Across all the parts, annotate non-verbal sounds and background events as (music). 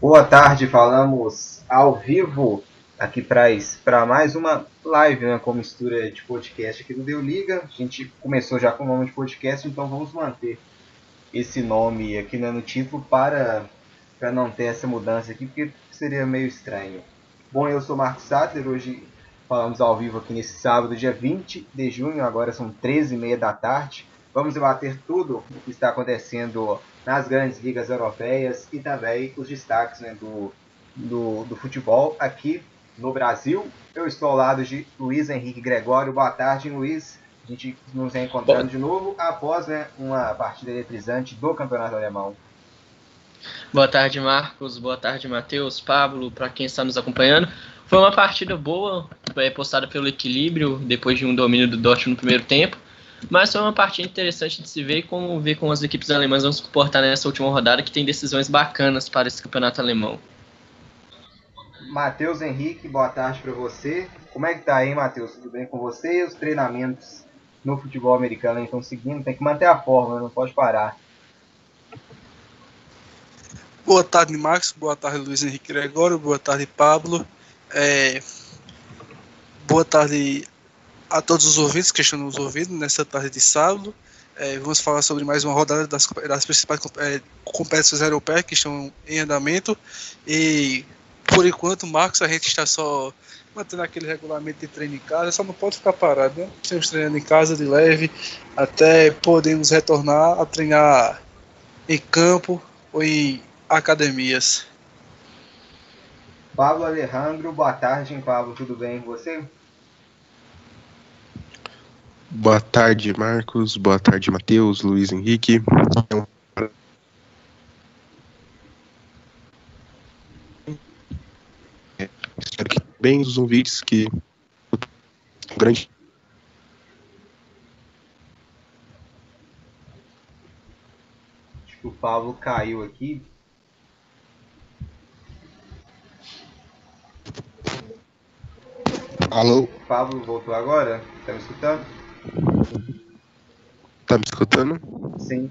Boa tarde, falamos ao vivo aqui para mais uma live né, com mistura de podcast aqui do Deu Liga. A gente começou já com o nome de podcast, então vamos manter esse nome aqui né, no título para, para não ter essa mudança aqui, porque seria meio estranho. Bom, eu sou Marcos Sattler, hoje falamos ao vivo aqui nesse sábado, dia 20 de junho, agora são 13h30 da tarde. Vamos debater tudo o que está acontecendo nas grandes ligas europeias e também os destaques né, do, do, do, futebol aqui no Brasil. Eu estou ao lado de Luiz Henrique Gregório. Boa tarde, Luiz. A gente nos encontrando de novo após né, uma partida eletrizante do Campeonato Alemão. Boa tarde, Marcos. Boa tarde, Matheus, Pablo, para quem está nos acompanhando. Foi uma partida boa, postada pelo equilíbrio, depois de um domínio do Dortmund no primeiro tempo. Mas foi uma partida interessante de se ver como ver como as equipes alemãs vão se comportar nessa última rodada, que tem decisões bacanas para esse campeonato alemão. Matheus Henrique, boa tarde para você. Como é que tá aí, Matheus? Tudo bem com você? Os treinamentos no futebol americano estão seguindo, tem que manter a forma, não pode parar. Boa tarde, Max. Boa tarde, Luiz Henrique Gregório. Boa tarde, Pablo. É... Boa tarde a todos os ouvintes que estão nos ouvindo nessa tarde de sábado. É, vamos falar sobre mais uma rodada das, das principais é, competições europeias que estão em andamento. E por enquanto, Marcos, a gente está só mantendo aquele regulamento de treino em casa, só não pode ficar parado, né? Estamos treinando em casa de leve até podemos retornar a treinar em campo ou em academias. Pablo Alejandro, boa tarde, Pablo, tudo bem com você? Boa tarde, Marcos. Boa tarde, Matheus, Luiz Henrique. Espero que bem os ouvintes que grande Acho que o Pablo caiu aqui. Alô? O Pablo voltou agora? Tá me escutando? Tá me escutando? Sim.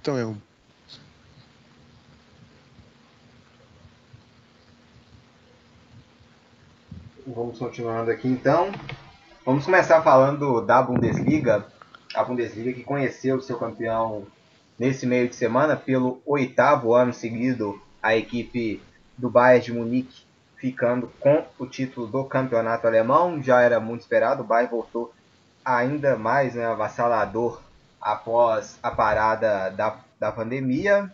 Então é um. Vamos continuando aqui então. Vamos começar falando da Bundesliga. A Bundesliga que conheceu o seu campeão nesse meio de semana pelo oitavo ano seguido, a equipe do Bayern de Munique ficando com o título do campeonato alemão. Já era muito esperado, o Bayern voltou ainda mais né, avassalador após a parada da, da pandemia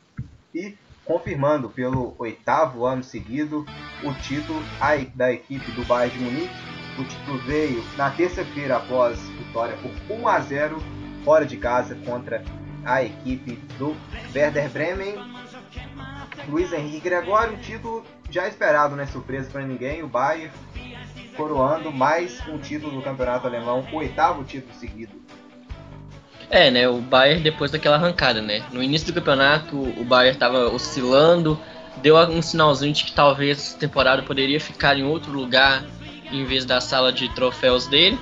e confirmando pelo oitavo ano seguido o título da equipe do Bayern de Munique. O título veio na terça-feira após vitória por 1 a 0 fora de casa contra a equipe do Werder Bremen. Luiz Henrique Gregório, título já esperado, né? Surpresa para ninguém, o Bayern coroando mais um título do campeonato alemão, o oitavo título seguido. É, né? O Bayern depois daquela arrancada, né? No início do campeonato, o Bayern estava oscilando, deu um sinalzinho de que talvez a temporada poderia ficar em outro lugar em vez da sala de troféus dele.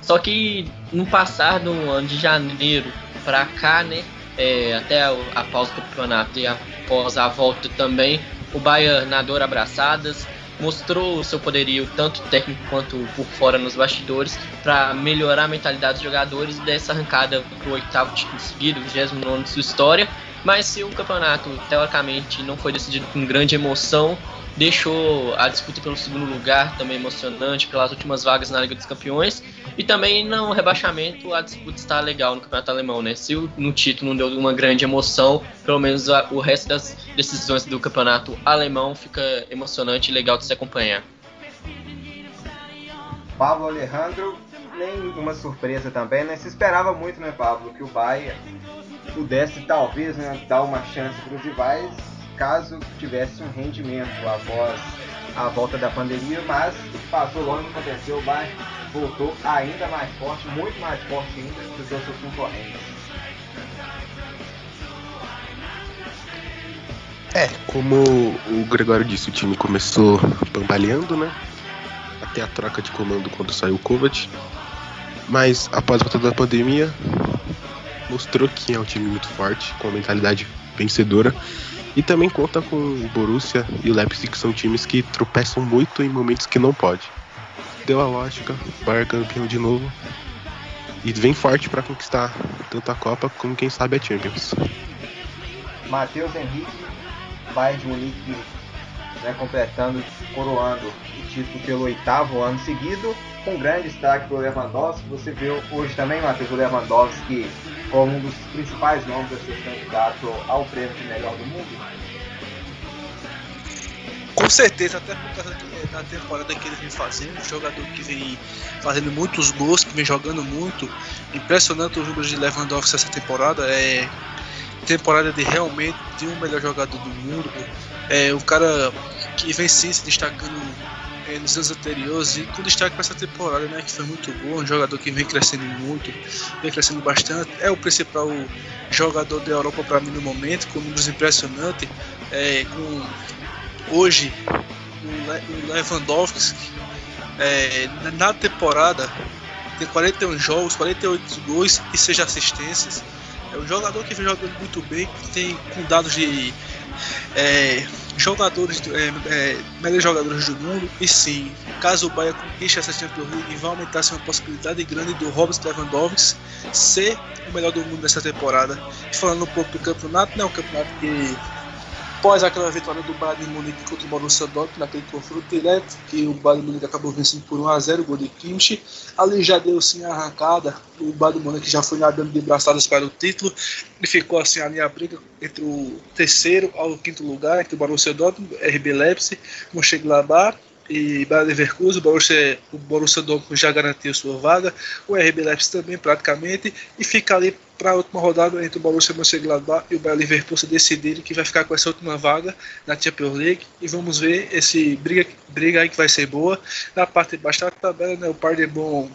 Só que no passar do ano de janeiro para cá, né? É, até a, a pausa do campeonato e após a volta também, o Bayern nadou abraçadas, mostrou o seu poderio tanto técnico quanto por fora nos bastidores para melhorar a mentalidade dos jogadores dessa arrancada para o oitavo título seguido, 29 de sua história. Mas se o campeonato teoricamente não foi decidido com grande emoção, deixou a disputa pelo segundo lugar também emocionante pelas últimas vagas na Liga dos Campeões e também no rebaixamento a disputa está legal no campeonato alemão, né? Se no título não deu uma grande emoção, pelo menos a, o resto das decisões do campeonato alemão fica emocionante e legal de se acompanhar. Pablo Alejandro, nem uma surpresa também, né? Se esperava muito, né, Pablo, que o Bayern pudesse talvez né, dar uma chance para os rivais caso tivesse um rendimento após a volta da pandemia, mas passou longe, aconteceu, o Bayern voltou ainda mais forte, muito mais forte ainda do que os seus concorrentes. É, como o Gregório disse, o time começou bambalhando, né? Até a troca de comando quando saiu o Kovac. Mas após a volta da pandemia, mostrou que é um time muito forte, com uma mentalidade vencedora. E também conta com o Borussia e o Leipzig, que são times que tropeçam muito em momentos que não pode. Deu a lógica, Bayern campeão de novo. E vem forte para conquistar tanto a Copa como quem sabe a Champions. Matheus Henrique, Bayern de Munique né, completando, coroando o título pelo oitavo ano seguido, com grande destaque para o Lewandowski. Você viu hoje também, Matheus, o Lewandowski como um dos principais nomes a ser candidato ao prêmio de melhor do mundo? Com certeza, até por causa da temporada que ele vem fazendo, um jogador que vem fazendo muitos gols, que vem jogando muito. Impressionante os números de Lewandowski essa temporada. É temporada de realmente de um melhor jogador do mundo. É, o cara que vem sim se destacando é, nos anos anteriores e com destaque para essa temporada, né, que foi muito bom, um jogador que vem crescendo muito, vem crescendo bastante, é o principal jogador da Europa para mim no momento, com números impressionantes, é, com hoje o Lewandowski é, na temporada tem 41 jogos, 48 gols e 6 assistências. É um jogador que vem jogando muito bem, tem com dados de é, jogadores, é, é, melhores jogadores do mundo. E sim, caso o Bahia conquiste essa Champions League, vai aumentar uma possibilidade grande do Robert Lewandowski ser o melhor do mundo nessa temporada. E falando um pouco do campeonato, não é um campeonato que após aquela vitória do Bayern de Munique contra o Borussia Dortmund naquele confronto direto, que o Bayern de Munique acabou vencendo por 1 a 0 o gol de Kimmich, ali já deu sim a arrancada, o Bayern de Munique já foi nadando de braçadas para o título, e ficou assim ali a briga entre o terceiro ao quinto lugar, entre o Borussia Dortmund, RB Leipzig, Mönchengladbach e Bayer Leverkusen, o Borussia, o Borussia Dortmund já garantiu sua vaga, o RB Leipzig também praticamente, e fica ali para a última rodada entre o Borussia Mönchengladbach e o Bayer Leverkusen decidirem que vai ficar com essa última vaga na Champions League, e vamos ver esse briga, briga aí que vai ser boa. Na parte de baixo da tabela, né, o Paderborn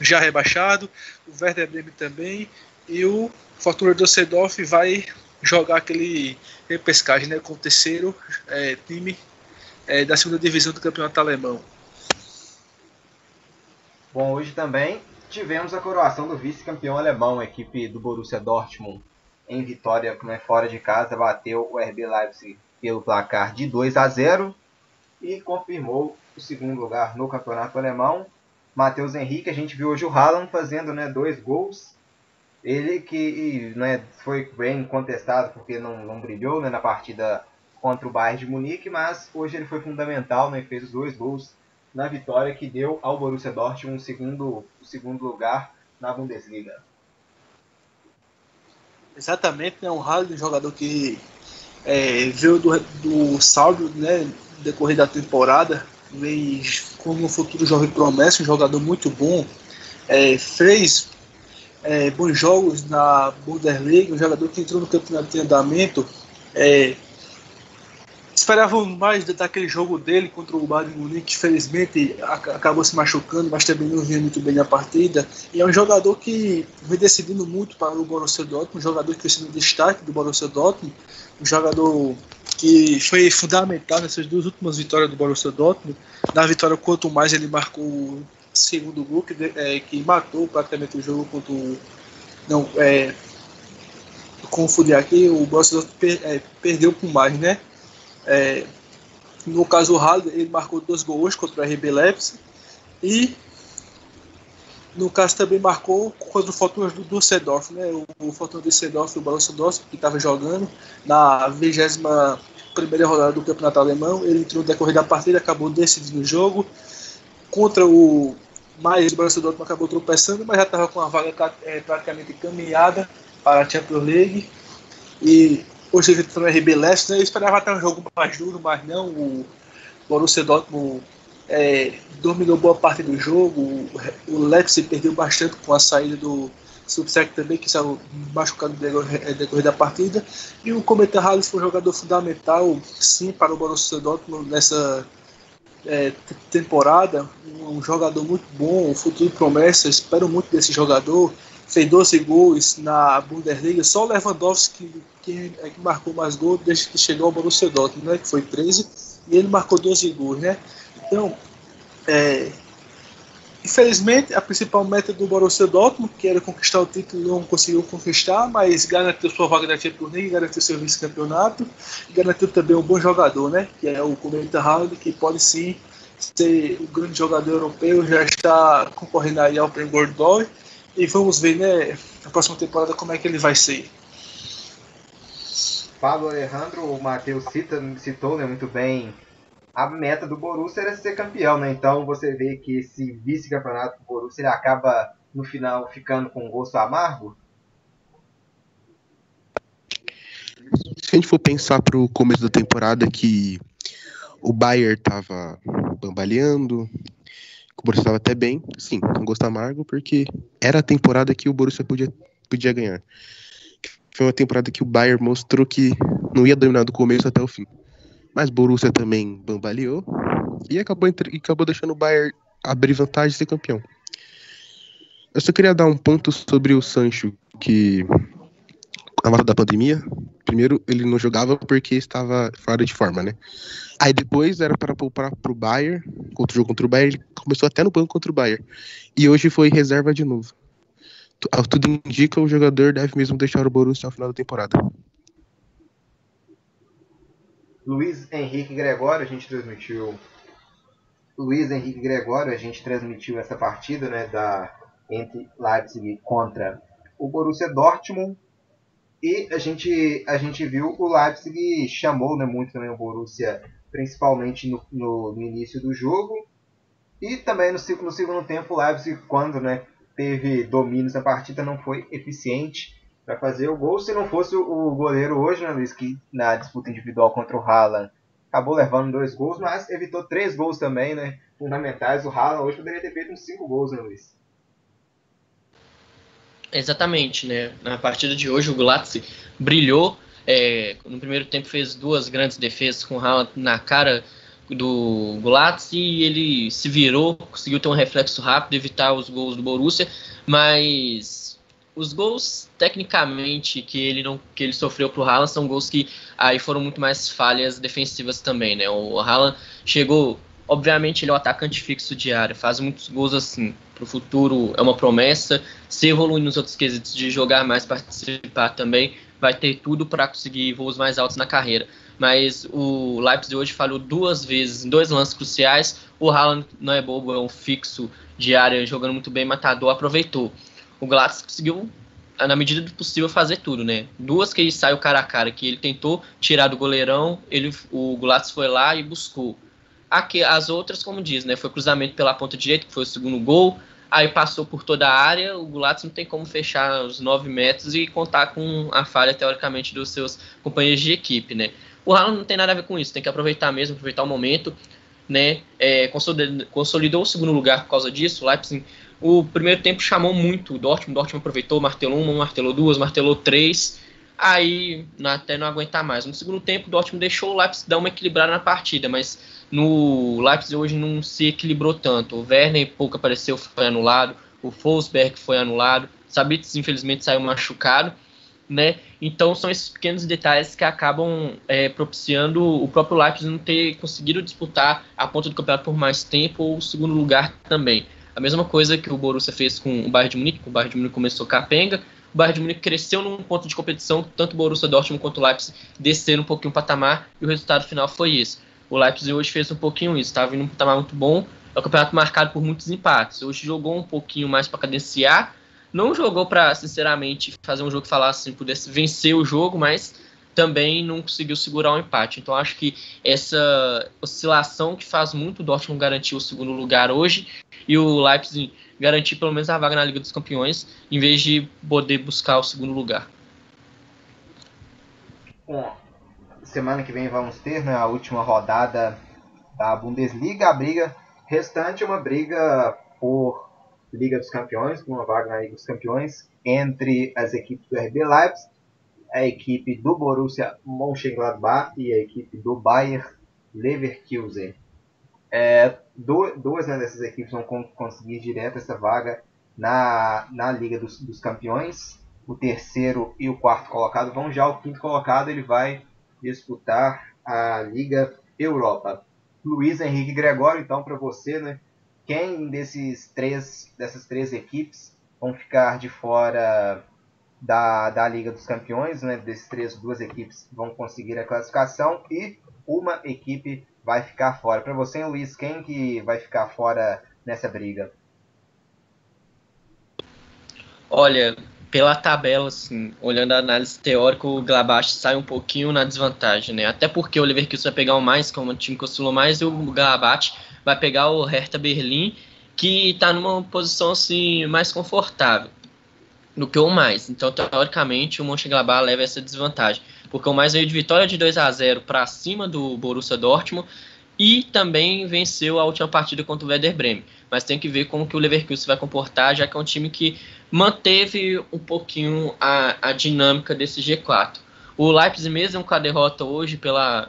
já rebaixado, o Werder Bremen também, e o Fortuna Düsseldorf vai jogar aquele repescagem né, com o terceiro é, time é, da segunda divisão do campeonato alemão. Bom, hoje também tivemos a coroação do vice-campeão alemão, a equipe do Borussia Dortmund, em vitória é fora de casa, bateu o RB Leipzig pelo placar de 2 a 0 e confirmou o segundo lugar no campeonato alemão. Matheus Henrique, a gente viu hoje o Haaland fazendo né, dois gols. Ele que né, foi bem contestado porque não, não brilhou né, na partida contra o Bayern de Munique, mas hoje ele foi fundamental, né, fez os dois gols na vitória que deu ao Borussia Dortmund um segundo, segundo lugar na Bundesliga. Exatamente, né, um raro jogador que é, veio do, do saldo né, decorrer da temporada, veio como um futuro jovem promessa, um jogador muito bom, é, fez é, bons jogos na Bundesliga, um jogador que entrou no campeonato de andamento, é, esperavam mais daquele jogo dele contra o Bayern Munique, infelizmente acabou se machucando, mas também não vinha muito bem na partida. E é um jogador que vem decidindo muito para o Borussia Dortmund, um jogador que foi sendo destaque do Borussia Dortmund, um jogador que foi fundamental nessas duas últimas vitórias do Borussia Dortmund. Na vitória, quanto mais ele marcou o segundo gol, que, é, que matou praticamente o jogo contra o. Não, é. Confundi aqui, o Borussia Dortmund per, é, perdeu por mais, né? É, no caso, o Haaland, ele marcou dois gols contra o RB Leipzig e no caso também marcou contra o Fortuna do Düsseldorf, né? O, o Fortuna do Düsseldorf, o Borussia Dortmund, que estava jogando na 21 primeira rodada do Campeonato Alemão, ele entrou no decorrer da partida, acabou decidindo o jogo. Contra o mais o Borussia Dortmund acabou tropeçando, mas já estava com a vaga é, praticamente caminhada para a Champions League. E Hoje ele tá no RB Leste, né? Eu esperava até um jogo mais duro, mas não. O Borussia Dortmund é, dominou boa parte do jogo. O Leipzig perdeu bastante com a saída do Subsec também, que saiu machucado no decorrer da partida. E o Cometa Halles foi um jogador fundamental, sim, para o Borussia Dortmund nessa é, temporada. Um jogador muito bom, um futuro promessa. Espero muito desse jogador fez 12 gols na Bundesliga, só o Lewandowski que, que, que marcou mais gols desde que chegou ao Borussia Dortmund, né, que foi 13, e ele marcou 12 gols, né? Então, é, Infelizmente, a principal meta do Borussia Dortmund, que era conquistar o título, não conseguiu conquistar, mas garantiu sua vaga na Champions League, garantiu seu vice-campeonato e garantiu também um bom jogador, né? Que é o Cometa Haaland, que pode sim ser o grande jogador europeu, já está concorrendo aí ao Prêmio d'Or e vamos ver, né, na próxima temporada como é que ele vai ser. Pablo Alejandro, o Matheus citou né, muito bem a meta do Borussia era ser campeão, né? Então você vê que esse vice-campeonato do Borussia ele acaba no final ficando com um gosto amargo. Se a gente for pensar para o começo da temporada que o Bayern estava bambaleando, o Borussia estava até bem, sim, com gosto amargo, porque era a temporada que o Borussia podia, podia ganhar. Foi uma temporada que o Bayern mostrou que não ia dominar do começo até o fim. Mas Borussia também bambaleou e acabou, entre, acabou deixando o Bayern abrir vantagem e ser campeão. Eu só queria dar um ponto sobre o Sancho, que na volta da pandemia, primeiro ele não jogava porque estava fora de forma, né? Aí depois era para poupar pro Bayern, contra o jogo contra o Bayern, ele começou até no banco contra o Bayern. E hoje foi reserva de novo. Tudo indica o jogador deve mesmo deixar o Borussia ao final da temporada. Luiz Henrique Gregório, a gente transmitiu. Luiz Henrique Gregório, a gente transmitiu essa partida né, da, entre Leipzig contra o Borussia Dortmund. E a gente, a gente viu o Leipzig chamou né, muito também o Borussia, principalmente no, no, no início do jogo. E também no, no segundo tempo, o Leipzig, quando né, teve domínios na partida, não foi eficiente para fazer o gol. Se não fosse o goleiro hoje, né, Luiz, que na disputa individual contra o Haaland acabou levando dois gols, mas evitou três gols também, né? Fundamentais. O Haaland hoje poderia ter feito uns cinco gols, né, Luiz? Exatamente, né? Na partida de hoje o Glatz brilhou. É, no primeiro tempo fez duas grandes defesas com o Haaland na cara do Glatz e ele se virou, conseguiu ter um reflexo rápido, evitar os gols do Borussia, mas os gols, tecnicamente, que ele não que ele sofreu pro Haaland são gols que aí foram muito mais falhas defensivas também, né? O Haaland chegou, obviamente, ele é o atacante fixo de área, faz muitos gols assim. Pro futuro é uma promessa. Se evoluir nos outros quesitos de jogar mais, participar também, vai ter tudo para conseguir voos mais altos na carreira. Mas o Leipzig hoje falhou duas vezes em dois lances cruciais. O Haaland não é bobo, é um fixo de área, jogando muito bem, matador, aproveitou o Glatz conseguiu, na medida do possível, fazer tudo, né? Duas que ele saiu cara a cara, que ele tentou tirar do goleirão, ele, o Glatz foi lá e buscou. Aqui, as outras, como diz, né? Foi cruzamento pela ponta direita, que foi o segundo gol. Aí passou por toda a área, o Glatz não tem como fechar os 9 metros e contar com a falha, teoricamente, dos seus companheiros de equipe, né? O Haaland não tem nada a ver com isso, tem que aproveitar mesmo, aproveitar o momento, né? É, consolidou, consolidou o segundo lugar por causa disso, o Leipzig o primeiro tempo chamou muito o Dortmund, o Dortmund aproveitou, martelou uma, martelou duas, martelou três, aí até não aguentar mais. No segundo tempo, o Dortmund deixou o Leipzig dar uma equilibrada na partida, mas no Leipzig hoje não se equilibrou tanto. O Werner pouco apareceu, foi anulado, o Forsberg foi anulado, Sabitz infelizmente saiu machucado, né? Então são esses pequenos detalhes que acabam é, propiciando o próprio Leipzig não ter conseguido disputar a ponta do campeonato por mais tempo ou o segundo lugar também. A mesma coisa que o Borussia fez com o Bayern de Munique, o Bayern de Munique começou capenga, o Bayern de Munique cresceu num ponto de competição, tanto o Borussia Dortmund quanto o Leipzig desceram um pouquinho o patamar, e o resultado final foi isso. O Leipzig hoje fez um pouquinho isso, estava vindo um patamar muito bom, é um campeonato marcado por muitos empates. Hoje jogou um pouquinho mais para cadenciar, não jogou para, sinceramente, fazer um jogo que falasse assim, pudesse vencer o jogo, mas também não conseguiu segurar o um empate. Então acho que essa oscilação que faz muito o Dortmund garantir o segundo lugar hoje e o Leipzig garantir pelo menos a vaga na Liga dos Campeões, em vez de poder buscar o segundo lugar. Bom, semana que vem vamos ter né, a última rodada da Bundesliga. A briga restante é uma briga por Liga dos Campeões, uma vaga na Liga dos Campeões, entre as equipes do RB Leipzig, a equipe do Borussia Mönchengladbach e a equipe do Bayer Leverkusen. É, duas né, dessas equipes vão conseguir direto essa vaga na, na Liga dos, dos, Campeões. O terceiro e o quarto colocado vão já. O quinto colocado ele vai disputar a Liga Europa. Luiz Henrique Gregório, então, para você, né? quem desses três, dessas três equipes vão ficar de fora da, da Liga dos Campeões, né? Desses três, duas equipes vão conseguir a classificação e uma equipe vai ficar fora. Para você, Luiz, quem que vai ficar fora nessa briga? Olha, pela tabela, assim, olhando a análise teórica, o Glabach sai um pouquinho na desvantagem, né? Até porque o Leverkusen vai pegar o mais, como o time que oscilou mais, e o Glabach vai pegar o Hertha Berlim, que está numa posição assim mais confortável do que o mais. Então, teoricamente, o Mönchengladbach leva essa desvantagem, porque o mais veio de vitória de 2 a 0 para cima do Borussia Dortmund e também venceu a última partida contra o Werder Bremen. Mas tem que ver como que o Leverkusen vai comportar, já que é um time que manteve um pouquinho a, a dinâmica desse G4. O Leipzig mesmo com a derrota hoje pela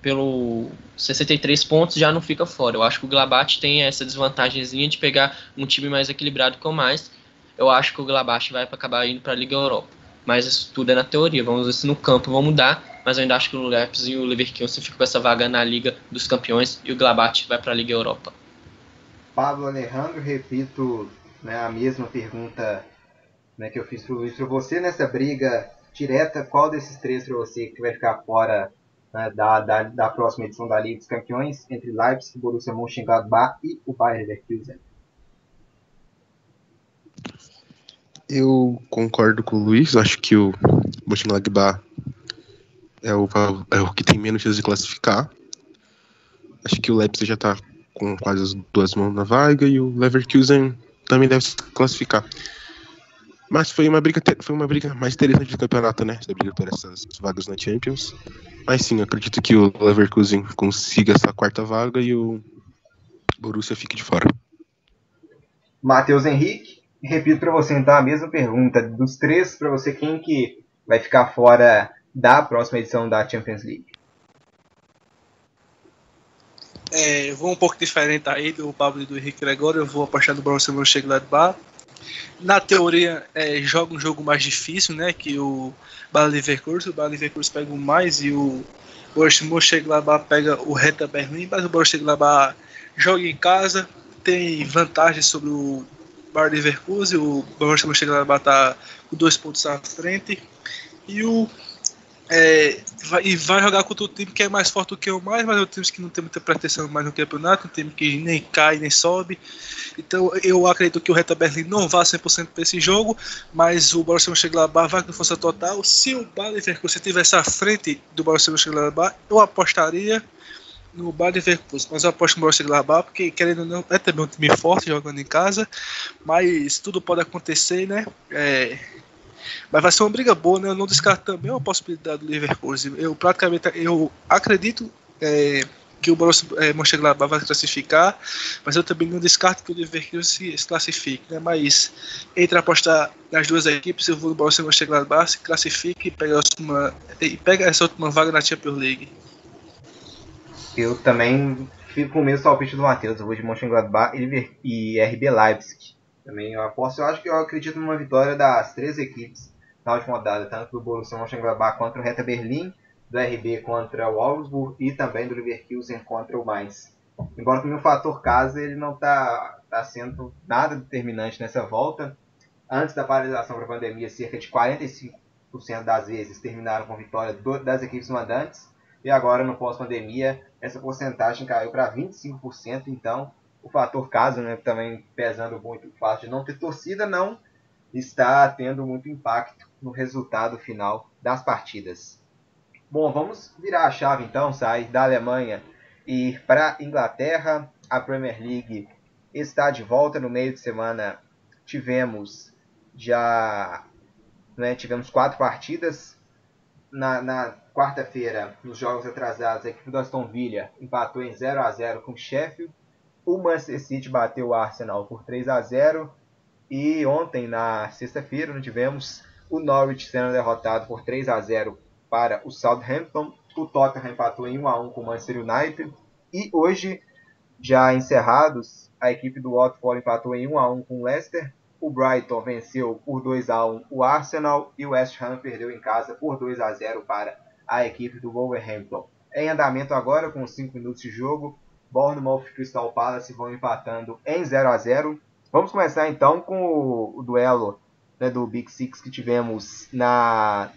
pelo 63 pontos já não fica fora. Eu acho que o Glabach tem essa desvantagemzinha de pegar um time mais equilibrado com mais. Eu acho que o Glabach vai acabar indo para a Liga Europa. Mas isso tudo é na teoria. Vamos ver se no campo vão mudar. Mas eu ainda acho que o Leipzig e o Leverkusen ficam com essa vaga na Liga dos Campeões e o Glabach vai para a Liga Europa. Pablo Alejandro, repito né, a mesma pergunta né, que eu fiz para o Luiz para você nessa briga direta. Qual desses três para você que vai ficar fora né, da, da, da, próxima edição da Liga dos Campeões entre Leipzig, Borussia Mönchengladbach e o Bayern Leverkusen. Eu concordo com o Luiz, acho que o Mönchengladbach é o, é o que tem menos chance de classificar. Acho que o Leipzig já está com quase as duas mãos na vaga e o Leverkusen também deve se classificar. Mas foi uma briga, foi uma briga mais interessante do campeonato, né? Essa briga por essas vagas na Champions. Mas sim, acredito que o Leverkusen consiga essa quarta vaga e o Borussia fique de fora. Matheus Henrique, repito para você então a mesma pergunta. Dos três, para você, quem que vai ficar fora da próxima edição da Champions League? É, eu vou um pouco diferente aí do Pablo e do Henrique Gregório. Eu vou apostar no Borussia Mönchengladbach na teoria é, joga um jogo mais difícil, né? Que o Bayer Leverkusen, o Bayer Leverkusen pega o mais e o Borussia Mönchengladbach pega o Hertha Berlim, mas o Borussia Mönchengladbach joga em casa, tem vantagem sobre o Bayer Leverkusen, o Borussia Mönchengladbach está com dois pontos à frente e o é, vai, e vai jogar contra o time que é mais forte do que o mais, mas é um time que não tem muita pretensão mais no campeonato, um time que nem cai nem sobe. Então eu acredito que o Reta Berlim não vá 100% para esse jogo, mas o Borussia Mönchengladbach vai com força total. Se o Bayer Leverkusen estivesse à frente do Borussia Mönchengladbach, eu apostaria no Bayer Leverkusen, mas eu aposto no Borussia Mönchengladbach porque querendo ou não é também um time forte jogando em casa, mas tudo pode acontecer, né? É, mas vai ser uma briga boa, né? Eu não descarto também uma possibilidade do Leverkusen. Eu praticamente eu acredito é, que o Borussia é, Mönchengladbach vai classificar, mas eu também não descarto que o Leverkusen se, se classifique, né? Mas entre apostar nas duas equipes, eu vou no Borussia Mönchengladbach, se classifique e pega, e pega essa última vaga na Champions League. Eu também fico com o mesmo palpite do Matheus, eu vou de Mönchengladbach e RB Leipzig. Também eu aposto, eu acho que eu acredito numa vitória das três equipes na última rodada, tanto do Borussia Mönchengladbach contra o Hertha Berlim, do RB contra o Augsburg e também do Leverkusen contra o Mainz. Embora que o fator casa ele não está tá sendo nada determinante nessa volta. Antes da paralisação para a pandemia, cerca de 45% das vezes terminaram com vitória do, das equipes mandantes. E agora, no pós-pandemia, essa porcentagem caiu para 25%. Então, o fator casa, né, também pesando muito o fato de não ter torcida, não está tendo muito impacto no resultado final das partidas. Bom, vamos virar a chave então, sair da Alemanha e ir para a Inglaterra. A Premier League está de volta no meio de semana. Tivemos já né, tivemos quatro partidas. Na, na quarta-feira, nos jogos atrasados, a equipe do Aston Villa empatou em 0 a 0 com o Sheffield o Manchester City bateu o Arsenal por 3 a 0 e ontem, na sexta-feira, tivemos o Norwich sendo derrotado por 3 a 0 para o Southampton. O Tottenham empatou em 1 a 1 com o Manchester United. E hoje, já encerrados, a equipe do Watford empatou em 1 a 1 com o Leicester. O Brighton venceu por 2 a 1 o Arsenal e o West Ham perdeu em casa por 2 a 0 para a equipe do Wolverhampton. Em andamento agora, com 5 minutos de jogo, Bournemouth e Crystal Palace vão empatando em 0 a 0 Vamos começar então com o, o duelo né, do Big Six que tivemos na,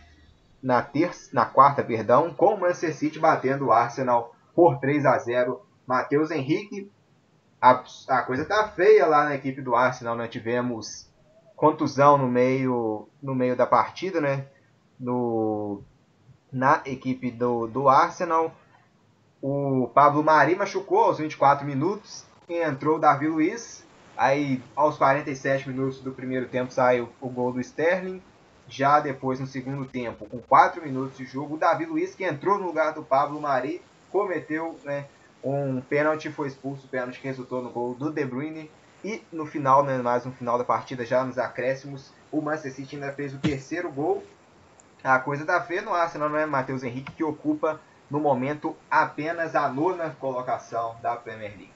na, terça, na quarta, perdão, com o Manchester City batendo o Arsenal por 3 a 0 Matheus Henrique, a, a coisa tá feia lá na equipe do Arsenal, né? Tivemos contusão no meio, no meio da partida, né? No, na equipe do, do Arsenal. O Pablo Mari machucou aos 24 minutos entrou o Davi Luiz. Aí, aos 47 minutos do primeiro tempo, saiu o gol do Sterling. Já depois, no segundo tempo, com 4 minutos de jogo, o Davi Luiz, que entrou no lugar do Pablo Mari, cometeu né, um pênalti, foi expulso, o pênalti que resultou no gol do De Bruyne. E no final, né, mais no final da partida, já nos acréscimos, o Manchester City ainda fez o terceiro gol. A coisa tá feia no Arsenal, não é Matheus Henrique, que ocupa no momento apenas a nona colocação da Premier League.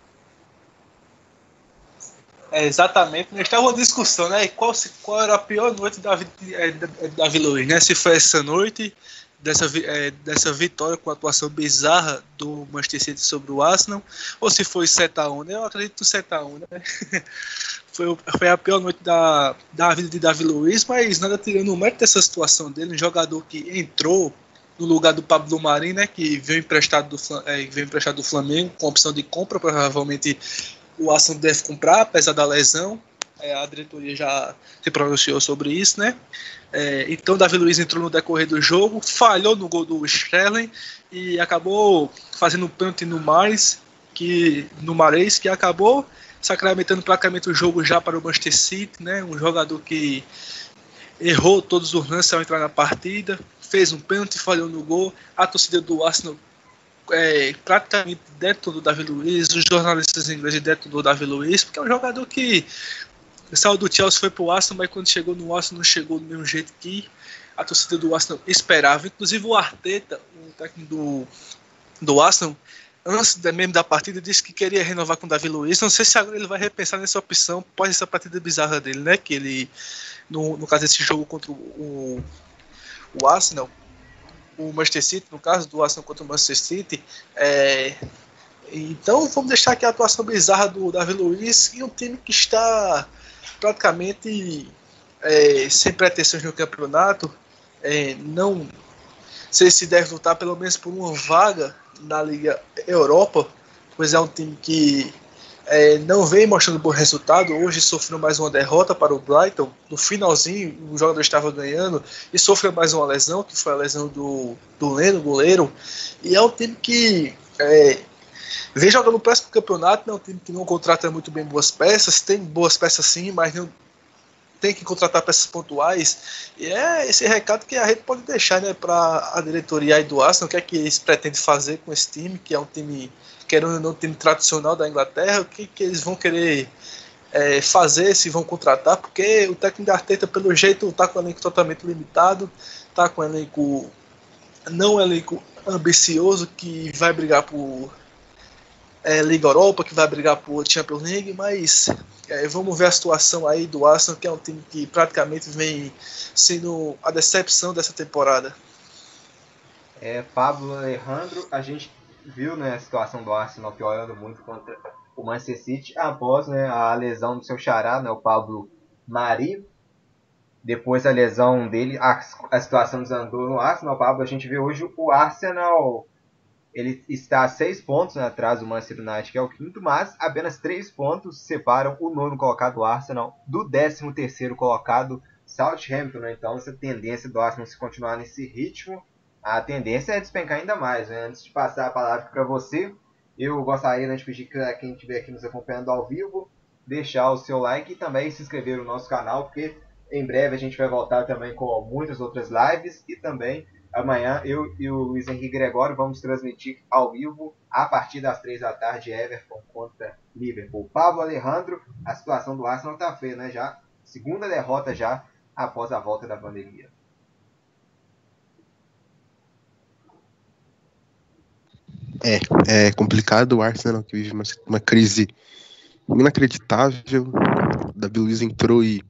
É, exatamente, nós estava uma discussão, né? Qual, qual era a pior noite da, é, da, Davi Luiz, né? Se foi essa noite, dessa, é, dessa vitória com a atuação bizarra do Manchester City sobre o Arsenal, ou se foi 7x1, né? Eu acredito no 7x1, né? (laughs) foi, foi a pior noite da, da vida de Davi Luiz, mas nada tirando o mérito dessa situação dele, um jogador que entrou no lugar do Pablo Marim, né, que veio emprestado do, é, veio emprestado do Flamengo com opção de compra, provavelmente o Arsenal deve comprar, apesar da lesão. É, a diretoria já se pronunciou sobre isso, né? É, então Davi Luiz entrou no decorrer do jogo, falhou no gol do Sterling e acabou fazendo um pênalti no mais que no Mares que acabou sacramentando praticamente o jogo já para o Manchester City, né? Um jogador que errou todos os lances ao entrar na partida, fez um pênalti, falhou no gol. A torcida do Arsenal é, praticamente detonou Davi Luiz, os jornalistas ingleses detonou Davi Luiz, porque é um jogador que saiu do Chelsea foi pro Arsenal, mas quando chegou no Arsenal não chegou do mesmo jeito que a torcida do Arsenal esperava. Inclusive o Arteta, o técnico do, do Arsenal, antes mesmo da partida, disse que queria renovar com o Davi Luiz. Não sei se agora ele vai repensar nessa opção após essa partida bizarra dele, né? Que ele, no, no caso desse jogo contra o, o Arsenal, o Manchester City, no caso do Arsenal contra o Manchester City, é, então vamos deixar aqui a atuação bizarra do Davi Luiz e um time que está praticamente é, sem pretensões no campeonato, é, não sei se deve lutar pelo menos por uma vaga na Liga Europa, pois é um time que é, não vem mostrando bom resultado. Hoje sofreu mais uma derrota para o Brighton. No finalzinho, o jogador estava ganhando e sofreu mais uma lesão, que foi a lesão do, do Leno, goleiro. E é um time que é, vem jogando próximo campeonato. É um time que não contrata muito bem boas peças. Tem boas peças sim, mas não tem que contratar peças pontuais. E é esse recado que a gente pode deixar né, para a diretoria aí do Arsenal, o que é que eles pretendem fazer com esse time, que é um time, querendo ou não, um time tradicional da Inglaterra, o que, que eles vão querer é, fazer, se vão contratar, porque o técnico da Arteta, pelo jeito, está com o elenco totalmente limitado, está com o elenco não elenco ambicioso que vai brigar por é, Liga Europa, que vai brigar por Champions League, mas é, vamos ver a situação aí do Arsenal, que é um time que praticamente vem sendo a decepção dessa temporada. É, Pablo Alejandro, a gente viu né, a situação do Arsenal piorando muito contra o Manchester City após né, a lesão do seu xará, né, o Pablo Mari. Depois da lesão dele, a, a situação desandou no Arsenal. Pablo, a gente vê hoje o Arsenal ele está a seis pontos atrás do Manchester United, que é o quinto, mas apenas três pontos separam o nono colocado Arsenal do décimo terceiro colocado Southampton. Né? Então, essa tendência do Arsenal se continuar nesse ritmo, a tendência é despencar ainda mais. Né? Antes de passar a palavra para você, eu gostaria né, de pedir que quem estiver aqui nos acompanhando ao vivo, deixar o seu like e também se inscrever no nosso canal, porque em breve a gente vai voltar também com muitas outras lives e também Amanhã eu e o Luiz Henrique Gregório vamos transmitir ao vivo a partir das três da tarde Everton contra Liverpool. Pablo Alejandro, a situação do Arsenal está feia, né? Já segunda derrota já após a volta da pandemia. É, é complicado o Arsenal que vive uma, uma crise inacreditável. Davi Luiz entrou e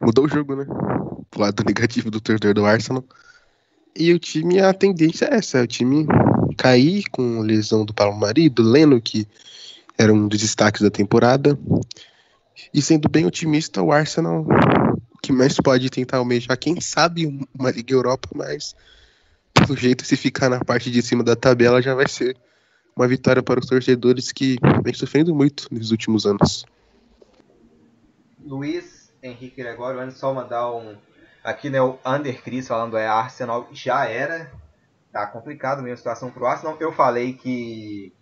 mudou o jogo, né? O lado (laughs) negativo do torcedor do Arsenal. E o time, a tendência é essa, o time cair com lesão do Paulo Marido, Leno, que era um dos destaques da temporada. E sendo bem otimista, o Arsenal que mais pode tentar almejar, quem sabe, uma Liga Europa, mas pelo jeito, se ficar na parte de cima da tabela, já vai ser uma vitória para os torcedores que vem sofrendo muito nos últimos anos. Luiz Henrique Gregório, antes só mandar um. Aqui, né, o Under Chris falando é Arsenal já era. Tá complicado mesmo a situação pro Arsenal. Eu falei que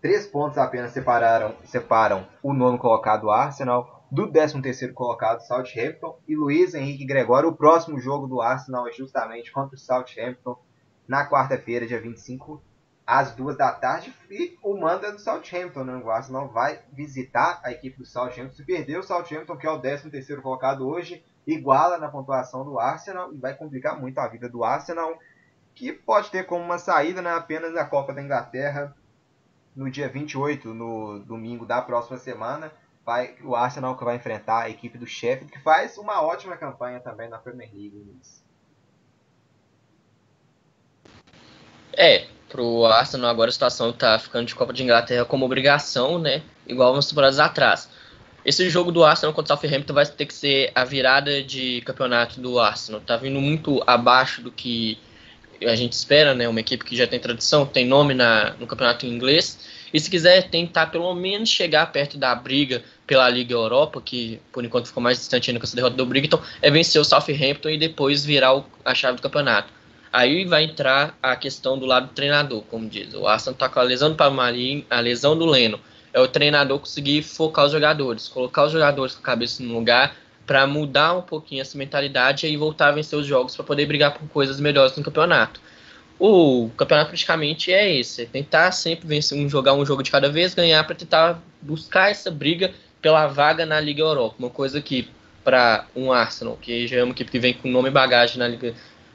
três pontos apenas separaram, separam o nono colocado Arsenal do 13 terceiro colocado Southampton e Luiz Henrique Gregório. O próximo jogo do Arsenal é justamente contra o Southampton na quarta-feira, dia 25 às duas da tarde e o manda do Southampton, né? O Arsenal vai visitar a equipe do Southampton. Se perder o Southampton, que é o 13 terceiro colocado hoje, iguala na pontuação do Arsenal e vai complicar muito a vida do Arsenal, que pode ter como uma saída né, apenas a Copa da Inglaterra no dia 28, no domingo da próxima semana. Vai, o Arsenal que vai enfrentar a equipe do Sheffield, que faz uma ótima campanha também na Premier League. É, pro Arsenal agora a situação tá ficando de Copa de Inglaterra como obrigação, né? Igual umas temporadas atrás. Esse jogo do Arsenal contra o Southampton vai ter que ser a virada de campeonato do Arsenal. Tá vindo muito abaixo do que a gente espera, né? Uma equipe que já tem tradição, tem nome na, no campeonato inglês. E se quiser tentar pelo menos chegar perto da briga pela Liga Europa, que por enquanto ficou mais distante ainda com essa derrota do Brighton, é vencer o Southampton e depois virar o, a chave do campeonato. Aí vai entrar a questão do lado do treinador, como diz. O Arsenal está com a lesão do Palmarim, a lesão do Leno. É o treinador conseguir focar os jogadores, colocar os jogadores com a cabeça no lugar para mudar um pouquinho essa mentalidade e voltar a vencer os jogos para poder brigar por coisas melhores no campeonato. O campeonato praticamente é esse, é tentar sempre vencer um jogar um jogo de cada vez, ganhar para tentar buscar essa briga pela vaga na Liga Europa, uma coisa que para um Arsenal, que já é uma equipe que vem com nome e bagagem na Liga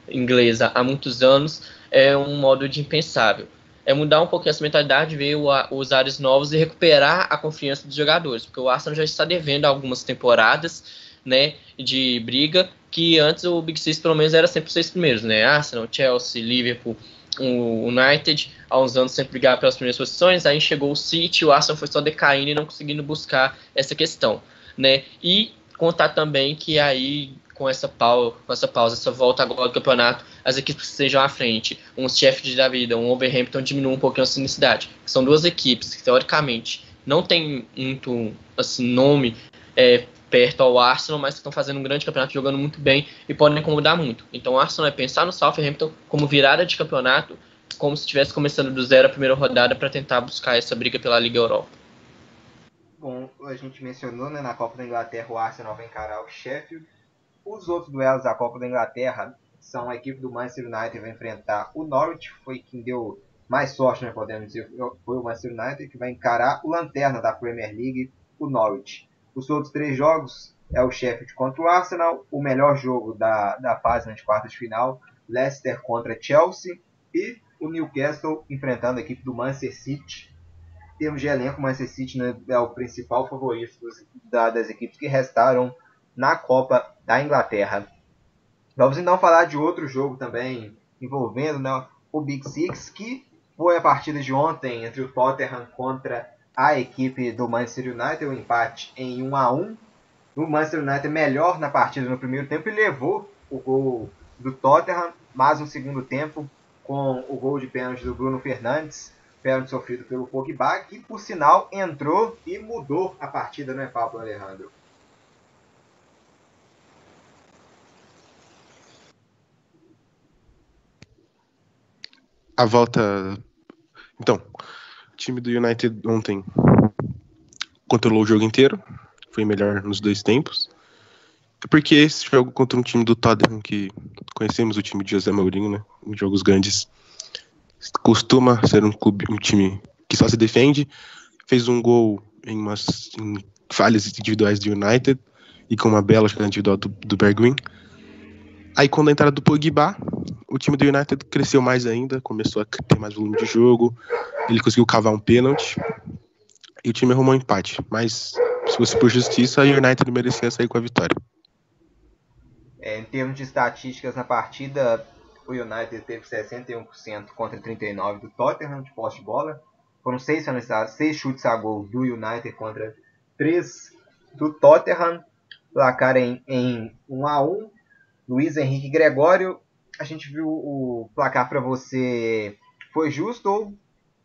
inglesa há muitos anos, é um modo de impensável. É mudar um pouquinho essa mentalidade, ver os ares novos e recuperar a confiança dos jogadores, porque o Arsenal já está devendo algumas temporadas né, de briga, que antes o Big Six pelo menos era sempre os seis primeiros, né? Arsenal, Chelsea, Liverpool, o United, há uns anos sempre brigava pelas primeiras posições, aí chegou o City, o Arsenal foi só decaindo e não conseguindo buscar essa questão, né? E contar também que aí com essa pausa, com essa pausa, essa volta agora do campeonato, as equipes que estejam à frente, um Sheffield da vida, um Overhampton diminuam um pouquinho a sinicidade. São duas equipes que teoricamente não tem muito assim, nome é, perto ao Arsenal, mas que estão fazendo um grande campeonato, jogando muito bem e podem incomodar muito. Então o Arsenal é pensar no Southampton como virada de campeonato, como se estivesse começando do zero a primeira rodada para tentar buscar essa briga pela Liga Europa. Bom, a gente mencionou né, na Copa da Inglaterra o Arsenal vai encarar o Sheffield os outros duelos da Copa da Inglaterra são a equipe do Manchester United vai enfrentar o Norwich, foi quem deu mais sorte, né, podemos dizer, foi o Manchester United que vai encarar o lanterna da Premier League, o Norwich. Os outros três jogos é o Sheffield contra o Arsenal, o melhor jogo da, da fase de quartas de final, Leicester contra Chelsea e o Newcastle enfrentando a equipe do Manchester City. Em termos de elenco, o Manchester City né, é o principal favorito das equipes que restaram na Copa da Inglaterra. Vamos então falar de outro jogo também envolvendo né, o Big Six, que foi a partida de ontem entre o Tottenham contra a equipe do Manchester United, o um empate em 1 a 1. O Manchester United melhor na partida no primeiro tempo e levou o gol do Tottenham, mais um segundo tempo com o gol de pênalti do Bruno Fernandes, pênalti sofrido pelo Pogba, que por sinal entrou e mudou a partida, não é, Pablo Alejandro? A volta. Então, o time do United ontem controlou o jogo inteiro, foi melhor nos dois tempos. Porque esse jogo contra um time do Tottenham, que conhecemos o time de José Mourinho, né? Em jogos grandes, costuma ser um clube, um time que só se defende. Fez um gol em umas em falhas individuais do United e com uma bela jogada individual do, do Bergwijn. Aí quando a entrada do Pogba, o time do United cresceu mais ainda, começou a ter mais volume de jogo, ele conseguiu cavar um pênalti e o time arrumou um empate. Mas se fosse por justiça, o United merecia sair com a vitória. É, em termos de estatísticas na partida, o United teve 61% contra 39% do Tottenham de posse de bola. Foram 6 seis chutes a gol do United contra 3 do Tottenham. Placar em, em 1 a 1 Luiz Henrique Gregório. A gente viu o placar para você. Foi justo ou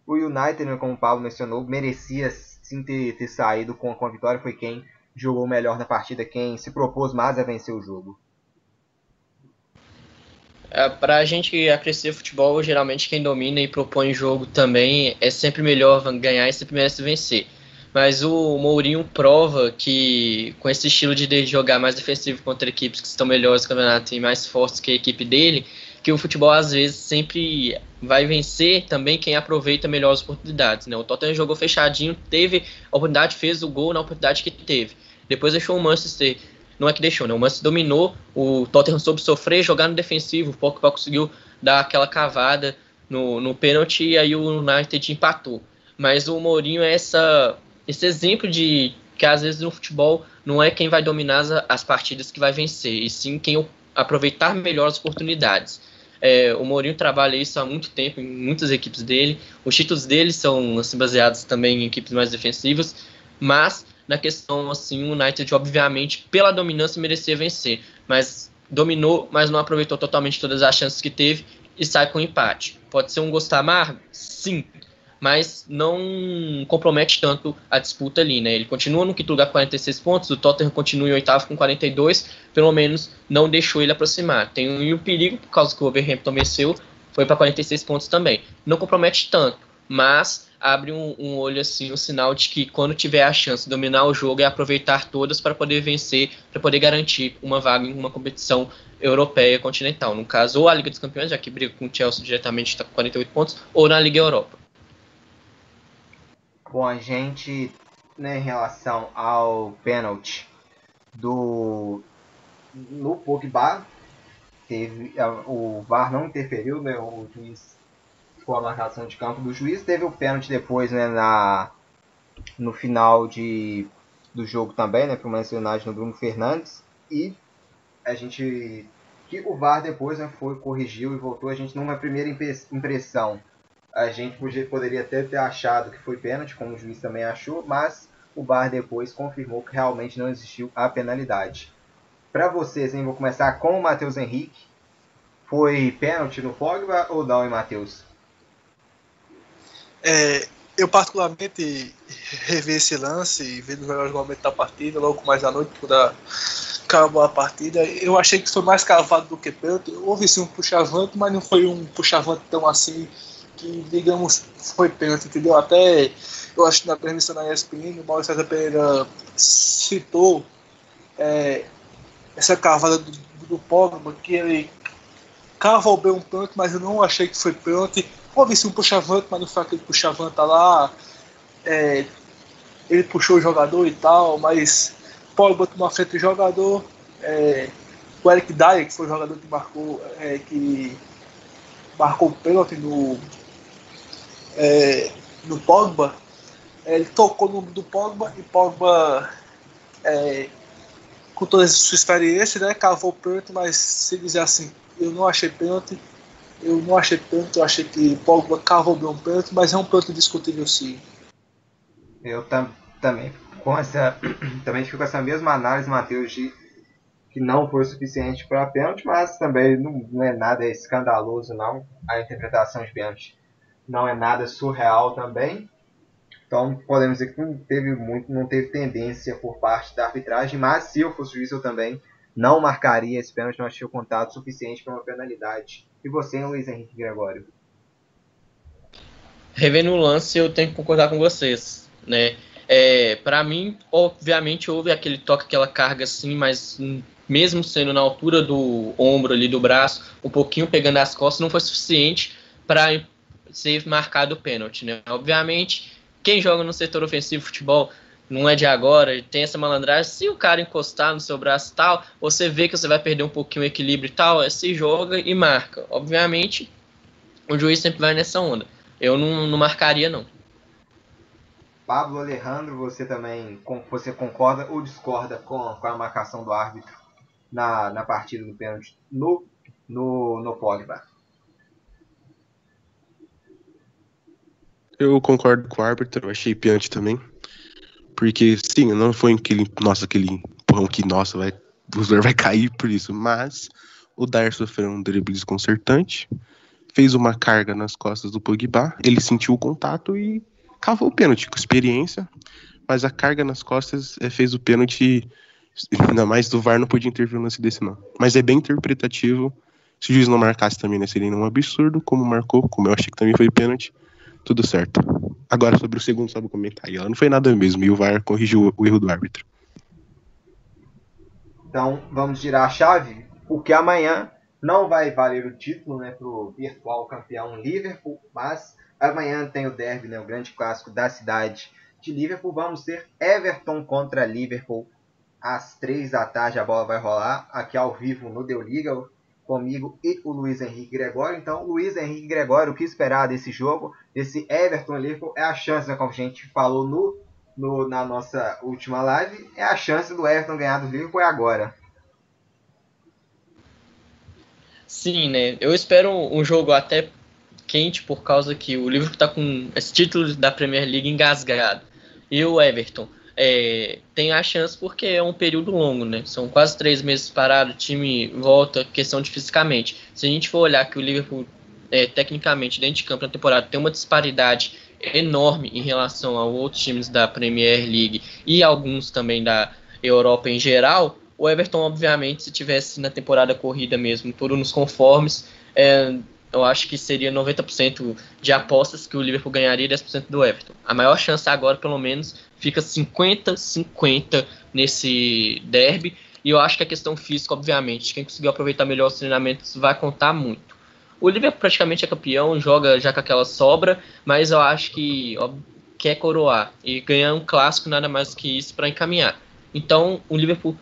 o United, né, como o Paulo mencionou, merecia sim ter, ter saído com, com a vitória? Foi quem jogou melhor na partida, quem se propôs mais a vencer o jogo? É, para a gente crescer futebol, geralmente quem domina e propõe jogo também é sempre melhor ganhar e sempre merece vencer. Mas o Mourinho prova que com esse estilo de jogar mais defensivo contra equipes que estão melhores no campeonato e mais fortes que a equipe dele, que o futebol às vezes sempre vai vencer também quem aproveita melhor as oportunidades. Né? O Tottenham jogou fechadinho, teve a oportunidade, fez o gol na oportunidade que teve. Depois deixou o Manchester não é que deixou, né? O Manchester dominou, o Tottenham soube sofrer, jogar no defensivo, o Pogba conseguiu dar aquela cavada no, no pênalti e aí o United empatou. Mas o Mourinho é essa, esse exemplo de que às vezes no futebol não é quem vai dominar as, as partidas que vai vencer, e sim quem aproveitar melhor as oportunidades. É, o Mourinho trabalha isso há muito tempo em muitas equipes dele. Os títulos dele são assim, baseados também em equipes mais defensivas, mas na questão assim, o United obviamente pela dominância merecia vencer, mas dominou, mas não aproveitou totalmente todas as chances que teve e sai com empate. Pode ser um gosto amargo? Sim, mas não compromete tanto a disputa ali, né? Ele continua no quinto lugar com 46 pontos, o Tottenham continua em oitavo com 42, pelo menos não deixou ele aproximar. Tem um, um perigo por causa que o Overhampton venceu, foi para 46 pontos também. Não compromete tanto, mas abre um, um, olho assim, um sinal de que quando tiver a chance de dominar o jogo é aproveitar todas para poder vencer, para poder garantir uma vaga em uma competição europeia continental. No caso, ou a Liga dos Campeões, já que briga com o Chelsea diretamente está com 48 pontos, ou na Liga Europa. Bom, a gente, né, em relação ao pênalti do no Pogba, teve o VAR não interferiu, né, o juiz com a marcação de campo do juiz. Teve o pênalti depois, né, na, no final de, do jogo também, né, para United no Bruno Fernandes. E a gente que o VAR depois né, foi corrigiu e voltou. A gente numa primeira impressão, a gente podia, poderia até ter achado que foi pênalti, como o juiz também achou, mas o VAR depois confirmou que realmente não existiu a penalidade. Para vocês, hein, vou começar com o Matheus Henrique. Foi pênalti no Pogba ou não, hein, Matheus? É, eu particularmente revi esse lance e vi os melhores momentos da partida, logo mais à noite, quando acabou a partida. Eu achei que foi mais cavado do que pênalti. Houve sim um puxavante, mas não foi um puxavante tão assim que, digamos, foi pênalti, entendeu? Até eu acho que na transmissão na ESPN, o Maurício César Pereira citou é, essa cavada do, do Pogba, que ele cavou bem um pênalti, mas eu não achei que foi pênalti Houve sim um puxavante, mas não foi aquele puxavante tá lá. É, ele puxou o jogador e tal, mas Pogba tomou a frente do jogador. É, o Eric Dyer, que foi o jogador que marcou, é, que marcou o pênalti no, é, no Pogba, é, ele tocou no do Pogba e Pogba, é, com toda a sua experiência, né, cavou o pênalti, mas se dizer assim, eu não achei pênalti, eu não achei tanto, eu achei que Pogba cavou bem um pênalti, mas é um pênalti discutível sim. Eu tam, também com essa (clears throat) também fico com essa mesma análise, Matheus, de que não foi suficiente para pênalti, mas também não, não, é nada escandaloso não. A interpretação de pênalti não é nada surreal também. Então podemos dizer que não teve muito, não teve tendência por parte da arbitragem, mas se eu fosse juiz eu também não marcaria esse pênalti, não achei o contato suficiente para uma penalidade. E você, Luiz Henrique Gregório? Revendo o lance, eu tenho que concordar com vocês, né? É, para mim, obviamente, houve aquele toque, aquela carga assim, mas mesmo sendo na altura do ombro ali do braço, um pouquinho pegando as costas, não foi suficiente para ser marcado o pênalti, né? Obviamente, quem joga no setor ofensivo futebol não é de agora, tem essa malandragem. Se o cara encostar no seu braço e tal, você vê que você vai perder um pouquinho o equilíbrio e tal, é, se joga e marca. Obviamente, o juiz sempre vai nessa onda. Eu não, não marcaria, não. Pablo Alejandro, você também você concorda ou discorda com, com a marcação do árbitro na, na partida do pênalti no, no, no Pogba? Eu concordo com o árbitro, achei piante também. Porque, sim, não foi aquele, nossa, aquele empurrão que, nossa, vai, o jogador vai cair por isso. Mas o Dyer sofreu um drible desconcertante, fez uma carga nas costas do Pogba, ele sentiu o contato e cavou o pênalti com experiência. Mas a carga nas costas é, fez o pênalti, ainda mais do VAR não podia intervir no lance desse não. Mas é bem interpretativo. Se o juiz não marcasse também, né, seria um absurdo, como marcou, como eu achei que também foi pênalti tudo certo. Agora sobre o segundo, vou comentar. Ela não foi nada mesmo, e o VAR corrigiu o erro do árbitro. Então vamos girar a chave, porque amanhã não vai valer o título né, para o virtual campeão Liverpool, mas amanhã tem o derby, né, o grande clássico da cidade de Liverpool. Vamos ter Everton contra Liverpool às três da tarde. A bola vai rolar aqui ao vivo no Deu Liga comigo e o Luiz Henrique Gregório. Então, Luiz Henrique Gregório, o que esperar desse jogo, desse Everton Liverpool, é a chance, né, como a gente falou no, no, na nossa última live, é a chance do Everton ganhar do Liverpool é agora. Sim, né? Eu espero um jogo até quente por causa que o Liverpool está com esse título da Premier League engasgado. E o Everton é, tem a chance porque é um período longo, né? São quase três meses parado, o time volta, questão de fisicamente. Se a gente for olhar que o Liverpool, é, tecnicamente, dentro de campo na temporada, tem uma disparidade enorme em relação a outros times da Premier League e alguns também da Europa em geral, o Everton, obviamente, se tivesse na temporada corrida mesmo, tudo nos conformes, é, eu acho que seria 90% de apostas que o Liverpool ganharia e 10% do Everton. A maior chance agora, pelo menos, fica 50-50 nesse derby. E eu acho que a questão física, obviamente, quem conseguiu aproveitar melhor os treinamentos vai contar muito. O Liverpool praticamente é campeão, joga já com aquela sobra, mas eu acho que ó, quer coroar e ganhar um clássico nada mais que isso para encaminhar. Então, o Liverpool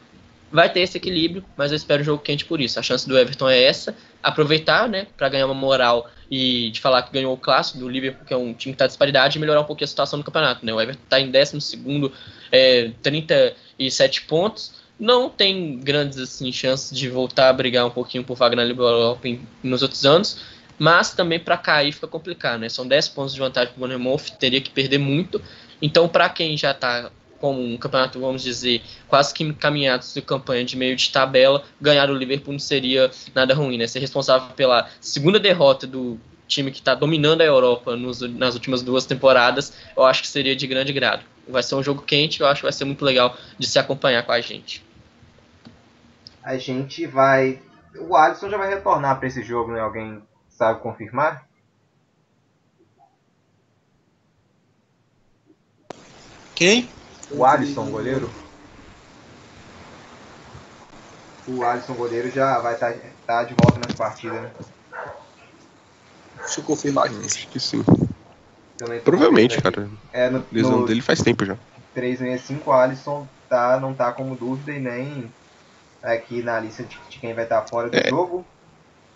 vai ter esse equilíbrio, mas eu espero jogo quente por isso. A chance do Everton é essa, aproveitar, né, para ganhar uma moral e de falar que ganhou o clássico do Liverpool, que é um time que está disparidade, e melhorar um pouquinho a situação do campeonato, né? O Everton está em 12 é, 37 pontos. Não tem grandes assim, chances de voltar a brigar um pouquinho por vaga na Europa nos outros anos, mas também para cair fica complicado, né? São 10 pontos de vantagem para o Bournemouth, teria que perder muito. Então, para quem já está como um campeonato, vamos dizer, quase que encaminhado de campanha de meio de tabela, ganhar o Liverpool não seria nada ruim, né? Ser responsável pela segunda derrota do time que está dominando a Europa nos, nas últimas duas temporadas, eu acho que seria de grande grado. Vai ser um jogo quente, eu acho que vai ser muito legal de se acompanhar com a gente. A gente vai. O Alisson já vai retornar para esse jogo, né? Alguém sabe confirmar? Quem? O Alisson, goleiro. O Alisson, goleiro, já vai estar tá, tá de volta nas partidas, né? Deixa eu confirmar aqui. Acho que sim. Provavelmente, cara. É, no, lesão no dele faz tempo já. 365, o Alisson tá, não tá como dúvida e nem aqui na lista de, de quem vai estar tá fora do é. jogo.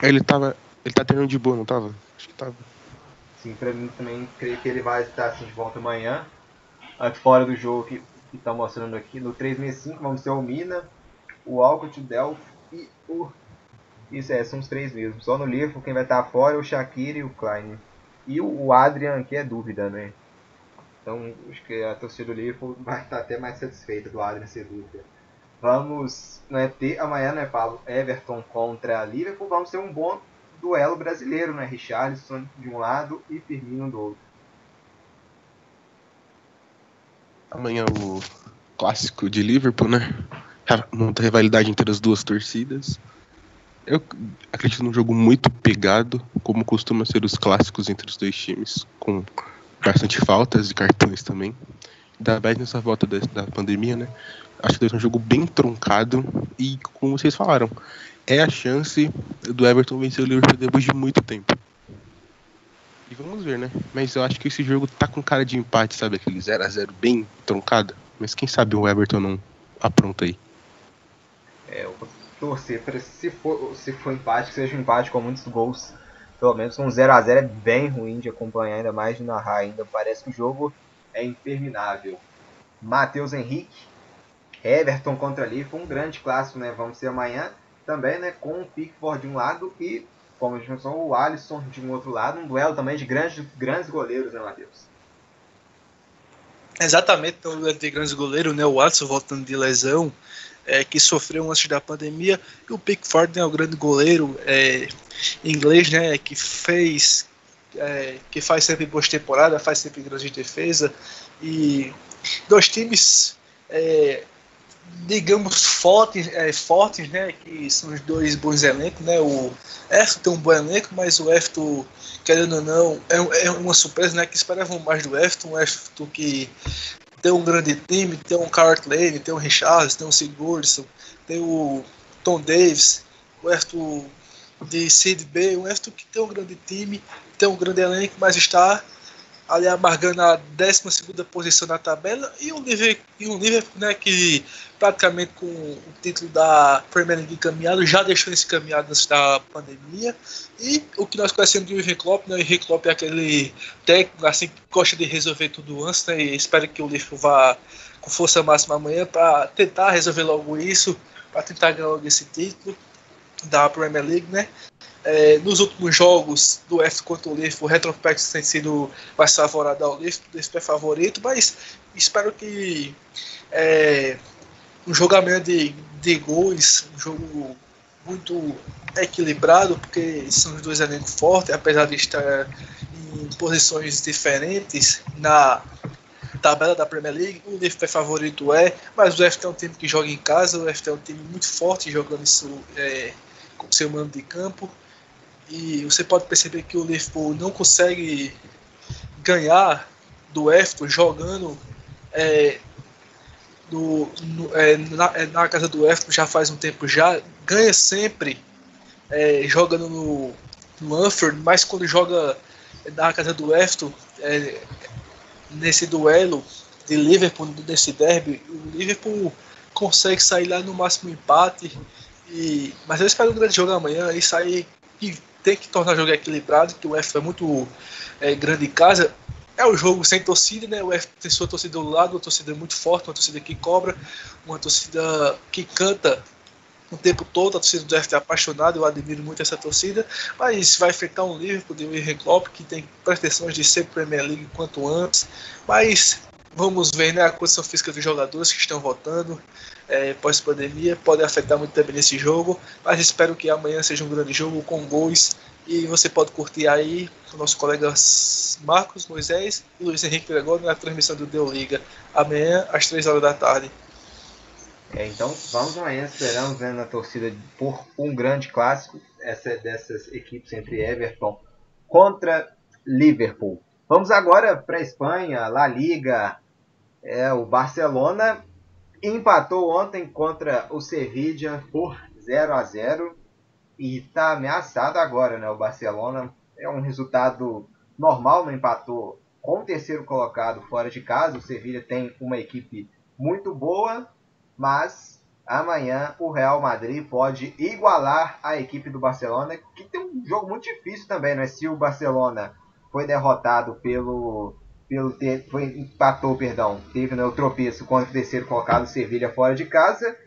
Ele tava. Ele tá treinando de boa, não tava? Acho que tava. Sim, pra mim também creio que ele vai estar assim, de volta amanhã fora do jogo que está mostrando aqui. No 365 vamos ter o Mina, o Alcott, o Delph e o. Isso é, são os três mesmo. Só no Liverpool quem vai estar tá fora é o Shaqiri e o Klein. E o Adrian, que é dúvida, né? Então acho que a torcida do Liverpool vai estar até mais satisfeita do Adrian ser dúvida. Vamos né, ter amanhã, né, Paulo? Everton contra Liverpool. Vamos ter um bom duelo brasileiro, né? Richarlison de um lado e Firmino do outro. Amanhã o clássico de Liverpool, né? Muita rivalidade entre as duas torcidas. Eu acredito num jogo muito pegado, como costuma ser os clássicos entre os dois times, com bastante faltas e cartões também. Ainda mais nessa volta da, da pandemia, né? Acho que ser um jogo bem truncado e, como vocês falaram, é a chance do Everton vencer o Liverpool depois de muito tempo. E vamos ver, né? Mas eu acho que esse jogo tá com cara de empate, sabe? Aquele 0 a 0 bem truncado. Mas quem sabe o Everton não apronta aí. É, eu vou torcer para se for, se for empate, que seja um empate com muitos gols. Pelo menos um 0 a 0 é bem ruim de acompanhar, ainda mais de narrar ainda. Parece que o jogo é interminável. Matheus Henrique, Everton contra Liverpool, um grande clássico, né? Vamos ser amanhã também, né? Com o Pickford de um lado e como a gente mencionou, o Alisson de um outro lado, um duelo também de grandes, grandes goleiros, né, Matheus? Exatamente, então, o de grandes goleiros, né, o Alisson voltando de lesão, é, que sofreu antes da pandemia, e o Pickford né, o grande goleiro é, inglês, né, que fez, é, que faz sempre boas temporadas, faz sempre grandes defesa, e dois times é, digamos, fortes, é, fortes, né? Que são os dois bons elencos, né? O Everton tem um bom elenco, mas o Everton, querendo ou não, é, é uma surpresa, né? Que esperavam mais do Everton, o Everton que tem um grande time, tem um Carrot Lane, tem o Richards, tem o Sigurdsson, tem o Tom Davis, o Everton de Sid B, o Everton que tem um grande time, tem um grande elenco, mas está ali amargando a 12 posição na tabela, e o Liverpool, e o Liverpool né, que praticamente com o título da Premier League encaminhado, já deixou esse caminhado antes da pandemia, e o que nós conhecemos do Jurgen Klopp, né, o Jurgen Klopp é aquele técnico assim, que gosta de resolver tudo antes, né, e espero que o Liverpool vá com força máxima amanhã para tentar resolver logo isso, para tentar ganhar logo esse título da Premier League, né? É, nos últimos jogos do F contra o Liverpool, o retrospecto tem sido mais favorável ao Liverpool, esse é favorito, mas espero que é, um jogamento de, de gols, um jogo muito equilibrado, porque são os dois elencos fortes, apesar de estar em posições diferentes na tabela da Premier League. O Liverpool é favorito, é, mas o Everton é um time que joga em casa, o Everton é um time muito forte jogando isso é, com seu mando de campo. E você pode perceber que o Liverpool não consegue ganhar do Everton jogando é, no, no, é, na, é, na, casa do Everton já faz um tempo já, ganha sempre é, jogando no, no Anfield, mas quando joga na casa do Everton, é, nesse duelo de Liverpool, nesse derby, o Liverpool consegue sair lá no máximo empate, e, mas eu espero um grande jogo amanhã e sair tem que tornar o jogo equilibrado, que o F é muito é, grande em casa. É o um jogo sem torcida, né? O F tem sua torcida do lado, uma torcida muito forte, uma torcida que cobra, uma torcida que canta o tempo todo. A torcida do F é apaixonada, eu admiro muito essa torcida. Mas vai enfrentar um Liverpool de Jurgen Klopp que tem pretensões de ser Premier League quanto antes. Mas vamos ver né, a condição física dos jogadores que estão votando é, pós-pandemia pode afetar muito também nesse jogo, mas espero que amanhã seja um grande jogo com gols e você pode curtir aí com nossos colegas Marcos, Moisés e Luiz Henrique Gregório na transmissão do Deu Liga amanhã às 3 horas da tarde. É, então vamos amanhã, esperamos né, na torcida por um grande clássico, essa dessas equipes entre Everton contra Liverpool. Vamos agora para a Espanha, La Liga. É, o Barcelona empatou ontem contra o Sevilla por 0 a 0 e está ameaçado agora, né? O Barcelona é um resultado normal, não empatou com o terceiro colocado fora de casa. O Sevilla tem uma equipe muito boa, mas amanhã o Real Madrid pode igualar a equipe do Barcelona, que tem um jogo muito difícil também, né? Se o Barcelona foi derrotado pelo pelo ter, foi, empatou, perdão, teve né, o tropeço contra o terceiro colocado Sevilha fora de casa.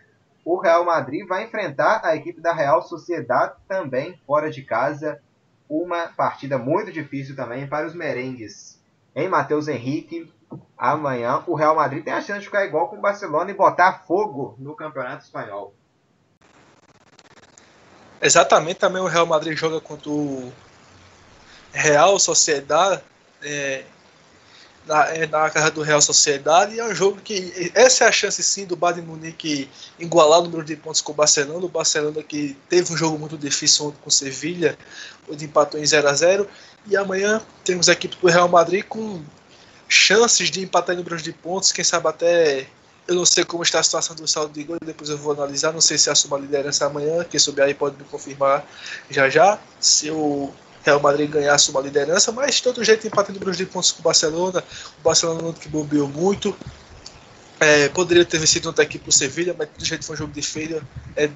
O Real Madrid vai enfrentar a equipe da Real Sociedade também fora de casa. Uma partida muito difícil também para os merengues. Em Matheus Henrique, amanhã o Real Madrid tem a chance de ficar igual com o Barcelona e botar fogo no Campeonato Espanhol. Exatamente, também o Real Madrid joga contra o Real Sociedade é, na, é, na casa do Real Sociedade e é um jogo que essa é a chance sim do Bayern Munique igualar o número de pontos com o Barcelona, o Barcelona que teve um jogo muito difícil ontem com o Sevilha, onde empatou em 0 a 0 e amanhã temos a equipe do Real Madrid com chances de empatar em número de pontos, quem sabe até eu não sei como está a situação do saldo de gol, depois eu vou analisar, não sei se assuma a liderança amanhã, quem souber aí pode me confirmar já já, se Real Madrid ganhasse uma liderança, mas de todo jeito empatando número de pontos com o Barcelona, o Barcelona que bobeou muito, é, poderia ter vencido outra equipe o Sevilha, mas de todo jeito foi um jogo de feira, é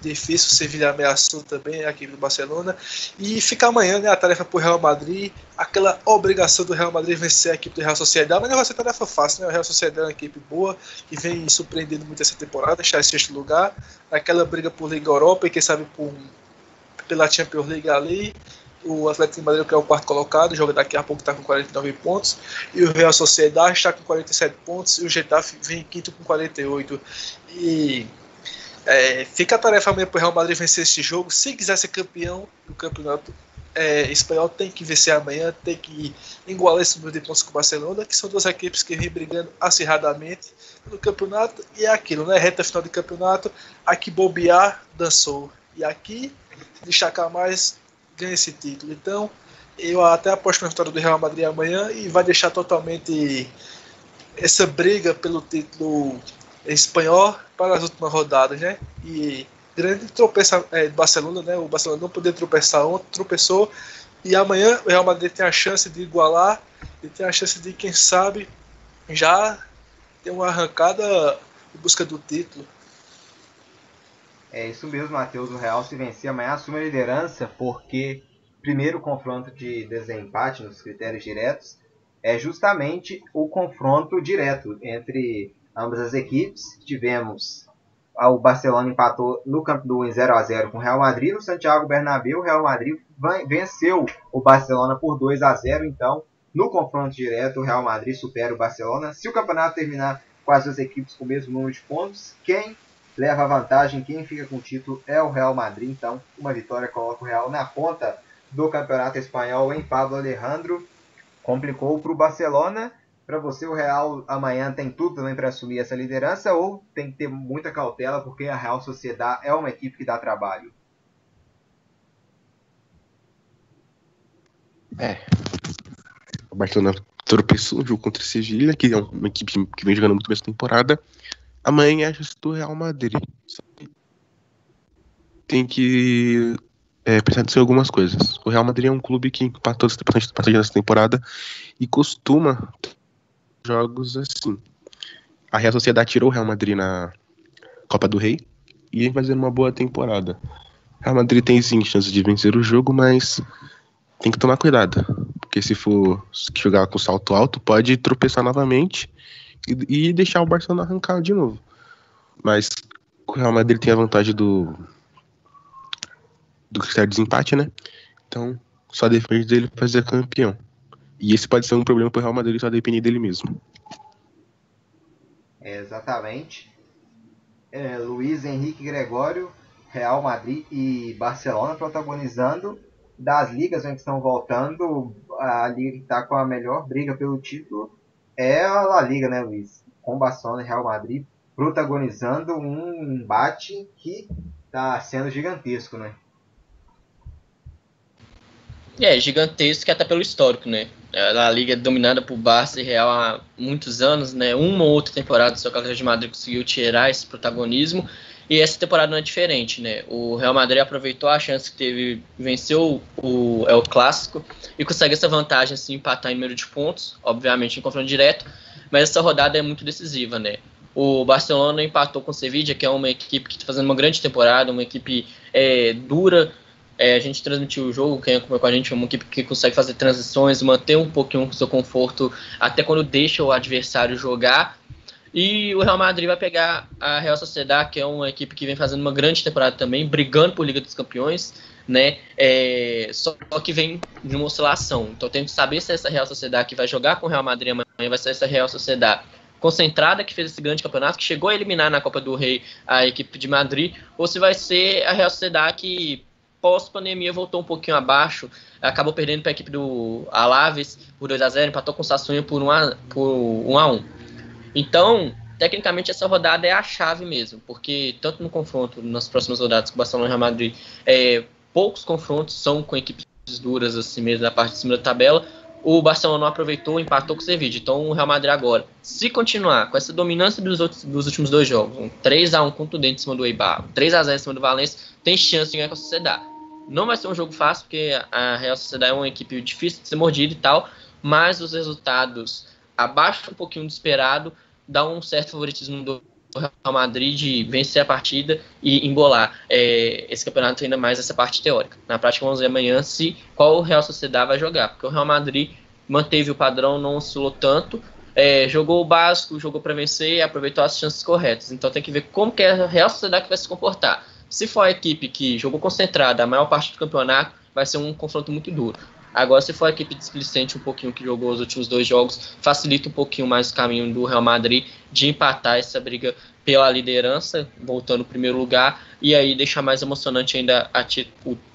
difícil, o Sevilha ameaçou também a equipe do Barcelona, e fica amanhã né, a tarefa para o Real Madrid, aquela obrigação do Real Madrid vencer a equipe do Real Sociedade, mas não vai ser tarefa fácil, né, o Real Sociedade é uma equipe boa, que vem surpreendendo muito essa temporada, está em sexto lugar, aquela briga por Liga Europa e quem sabe por pela Champions League ali. O Atlético de Madrid, que é o quarto colocado, joga daqui a pouco está com 49 pontos. E o Real Sociedade está com 47 pontos. E o Getafe vem em quinto com 48. E é, fica a tarefa amanhã para o Real Madrid vencer esse jogo. Se quiser ser campeão do campeonato é, espanhol, tem que vencer amanhã, tem que igualar esse número de pontos com o Barcelona, que são duas equipes que vêm brigando acirradamente no campeonato. E é aquilo, né? Reta final de campeonato, aqui bobear, dançou. E aqui, destacar mais, ganha esse título. Então, eu até aposto na vitória do Real Madrid amanhã e vai deixar totalmente essa briga pelo título espanhol para as últimas rodadas, né? E grande tropeça é, Barcelona, né? O Barcelona não poder tropeçar ontem, tropeçou. E amanhã o Real Madrid tem a chance de igualar e tem a chance de, quem sabe, já ter uma arrancada em busca do título. É isso mesmo, Matheus. O Real, se vencer amanhã, assume a liderança, porque primeiro confronto de desempate nos critérios diretos é justamente o confronto direto entre ambas as equipes. Tivemos o Barcelona empatou no Camp Nou em 0 a 0 com o Real Madrid, no Santiago Bernabéu, o Real Madrid venceu o Barcelona por 2 a 0, então no confronto direto o Real Madrid supera o Barcelona. Se o campeonato terminar com as duas equipes com o mesmo número de pontos, quem leva vantagem, quem fica com o título é o Real Madrid, então uma vitória coloca o Real na ponta do campeonato espanhol em Pablo Alejandro. Complicou para o Barcelona, para você o Real amanhã tem tudo também para assumir essa liderança ou tem que ter muita cautela porque a Real Sociedade é uma equipe que dá trabalho? É. O Barcelona tropeçou no jogo contra o Sevilha, que é uma equipe que vem jogando muito bem essa temporada. Amanhã é a chance do Real Madrid. Tem que é, atenção em algumas coisas. O Real Madrid é um clube que empatou bastante partida nessa temporada e costuma jogos assim. A Real Sociedade tirou o Real Madrid na Copa do Rei e vem fazendo uma boa temporada. O Real Madrid tem sim chance de vencer o jogo, mas tem que tomar cuidado. Porque se for jogar com salto alto, pode tropeçar novamente e, e deixar o Barcelona arrancar de novo. Mas o Real Madrid tem a vantagem do do critério de desempate, né? Então, só depende dele fazer campeão. E esse pode ser um problema para o Real Madrid só depender dele mesmo. É, exatamente. É, Luiz Henrique Gregório, Real Madrid e Barcelona protagonizando das ligas onde estão voltando. A liga que está com a melhor briga pelo título é a La Liga, né, Luiz? Com Barcelona e Real Madrid protagonizando um embate que está sendo gigantesco, né? É, gigantesco até pelo histórico, né? A Liga é dominada por Barça e Real há muitos anos, né? Uma ou outra temporada o seu Atlético de Madrid conseguiu tirar esse protagonismo e essa temporada não é diferente, né? O Real Madrid aproveitou a chance que teve, venceu o é o clássico e consegue essa vantagem assim empatar em número de pontos, obviamente em confronto direto, mas essa rodada é muito decisiva, né? O Barcelona empatou com o Sevilla, que é uma equipe que está fazendo uma grande temporada, uma equipe é, dura, é, a gente transmitiu o jogo, quem acompanhou com a gente é uma equipe que consegue fazer transições, manter um pouquinho o seu conforto até quando deixa o adversário jogar. E o Real Madrid vai pegar a Real Sociedad, que é uma equipe que vem fazendo uma grande temporada também, brigando por Liga dos Campeões, né? É, só que vem de uma oscilação. Então tem que saber se essa Real Sociedad que vai jogar com o Real Madrid amanhã vai ser essa Real Sociedad concentrada que fez esse grande campeonato, que chegou a eliminar na Copa do Rei a equipe de Madrid, ou se vai ser a Real Sociedad que pós-pandemia voltou um pouquinho abaixo, acabou perdendo para a equipe do Alaves por 2 a 0 empatou com o por 1 a, por 1 a 1 Então, tecnicamente, essa rodada é a chave mesmo, porque tanto no confronto, nas próximas rodadas com o Barcelona e o Real Madrid, é, poucos confrontos são com equipes duras assim mesmo na parte de cima da tabela, o Barcelona não aproveitou, empatou com o Sevilla. Então o Real Madrid agora, se continuar com essa dominância dos, outros, dos últimos dois jogos, um 3x1 contundente em cima do Eibar, um 3x0 em cima do Valência, tem chance de ganhar com a Sociedade. Não vai ser um jogo fácil, porque a Real Sociedade é uma equipe difícil de ser mordida e tal, mas os resultados abaixo um pouquinho do esperado dá um certo favoritismo do Real Madrid de vencer a partida e embolar é, esse campeonato ainda mais essa parte teórica. Na prática, vamos ver amanhã se qual o Real Sociedade vai jogar, porque o Real Madrid manteve o padrão, não oscilou tanto, é, jogou o básico, jogou para vencer e aproveitou as chances corretas. Então tem que ver como que a Real Sociedade vai se comportar Se for a equipe que jogou concentrada a maior parte do campeonato, vai ser um confronto muito duro. Agora, se for a equipe displicente um pouquinho que jogou os últimos dois jogos, facilita um pouquinho mais o caminho do Real Madrid de empatar essa briga pela liderança, voltando ao primeiro lugar, e aí deixar mais emocionante ainda a,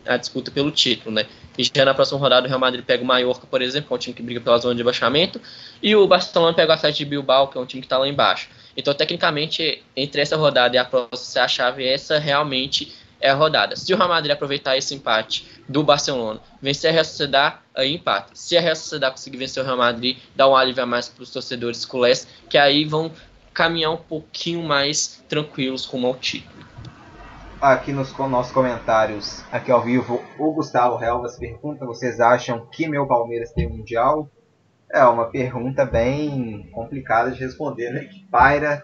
a, disputa pelo título, né? E já na próxima rodada o Real Madrid pega o Mallorca, por exemplo, que é um time que briga pela zona de baixamento, e o Barcelona pega o Atlético de Bilbao, que é um time que está lá embaixo. Então, tecnicamente, entre essa rodada e a próxima, a chave essa realmente é a rodada. Se o Real Madrid aproveitar esse empate do Barcelona, vencer a Real Sociedad, aí empata. Se a Real Sociedad conseguir vencer o Real Madrid, dá um alívio a mais para os torcedores culés, que aí vão caminhar um pouquinho mais tranquilos rumo ao título. Aqui nos nossos comentários, aqui ao vivo, o Gustavo Helvas pergunta: vocês acham que meu Palmeiras tem mundial? É uma pergunta bem complicada de responder, né? Que paira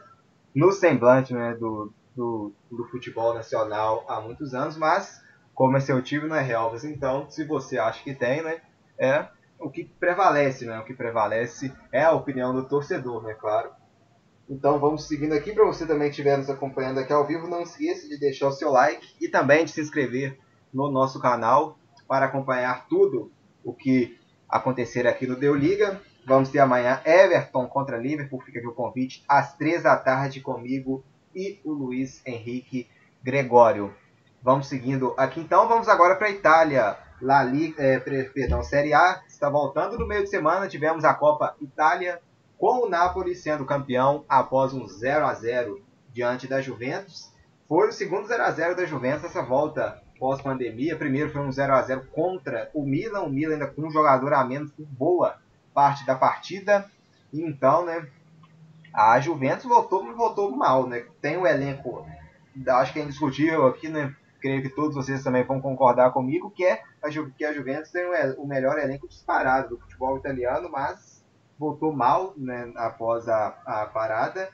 no semblante né, do, do, do futebol nacional há muitos anos, mas como é seu time, não é Relvas, então se você acha que tem, né, é o que prevalece, né, o que prevalece é a opinião do torcedor, né, claro. Então vamos seguindo aqui, para você também que estiver nos acompanhando aqui ao vivo, não esqueça de deixar o seu like e também de se inscrever no nosso canal para acompanhar tudo o que acontecer aqui no Deu Liga. Vamos ter amanhã Everton contra Liverpool, fica aqui o convite, às três da tarde comigo e o Luiz Henrique Gregório. Vamos seguindo aqui então, vamos agora para a Itália. La Liga, é, perdão, Série A está voltando no meio de semana. Tivemos a Copa Itália com o Napoli sendo campeão após um 0 a 0 diante da Juventus. Foi o segundo 0 a 0 da Juventus essa volta pós-pandemia. Primeiro foi um 0 a 0 contra o Milan, o Milan ainda com um jogador a menos por boa parte da partida. Então, né, a Juventus voltou, voltou mal, né? Tem um elenco, acho que é indiscutível aqui, né? Creio que todos vocês também vão concordar comigo que é a, Ju, que a Juventus tem o melhor elenco disparado do futebol italiano, mas voltou mal, né? Após a, a parada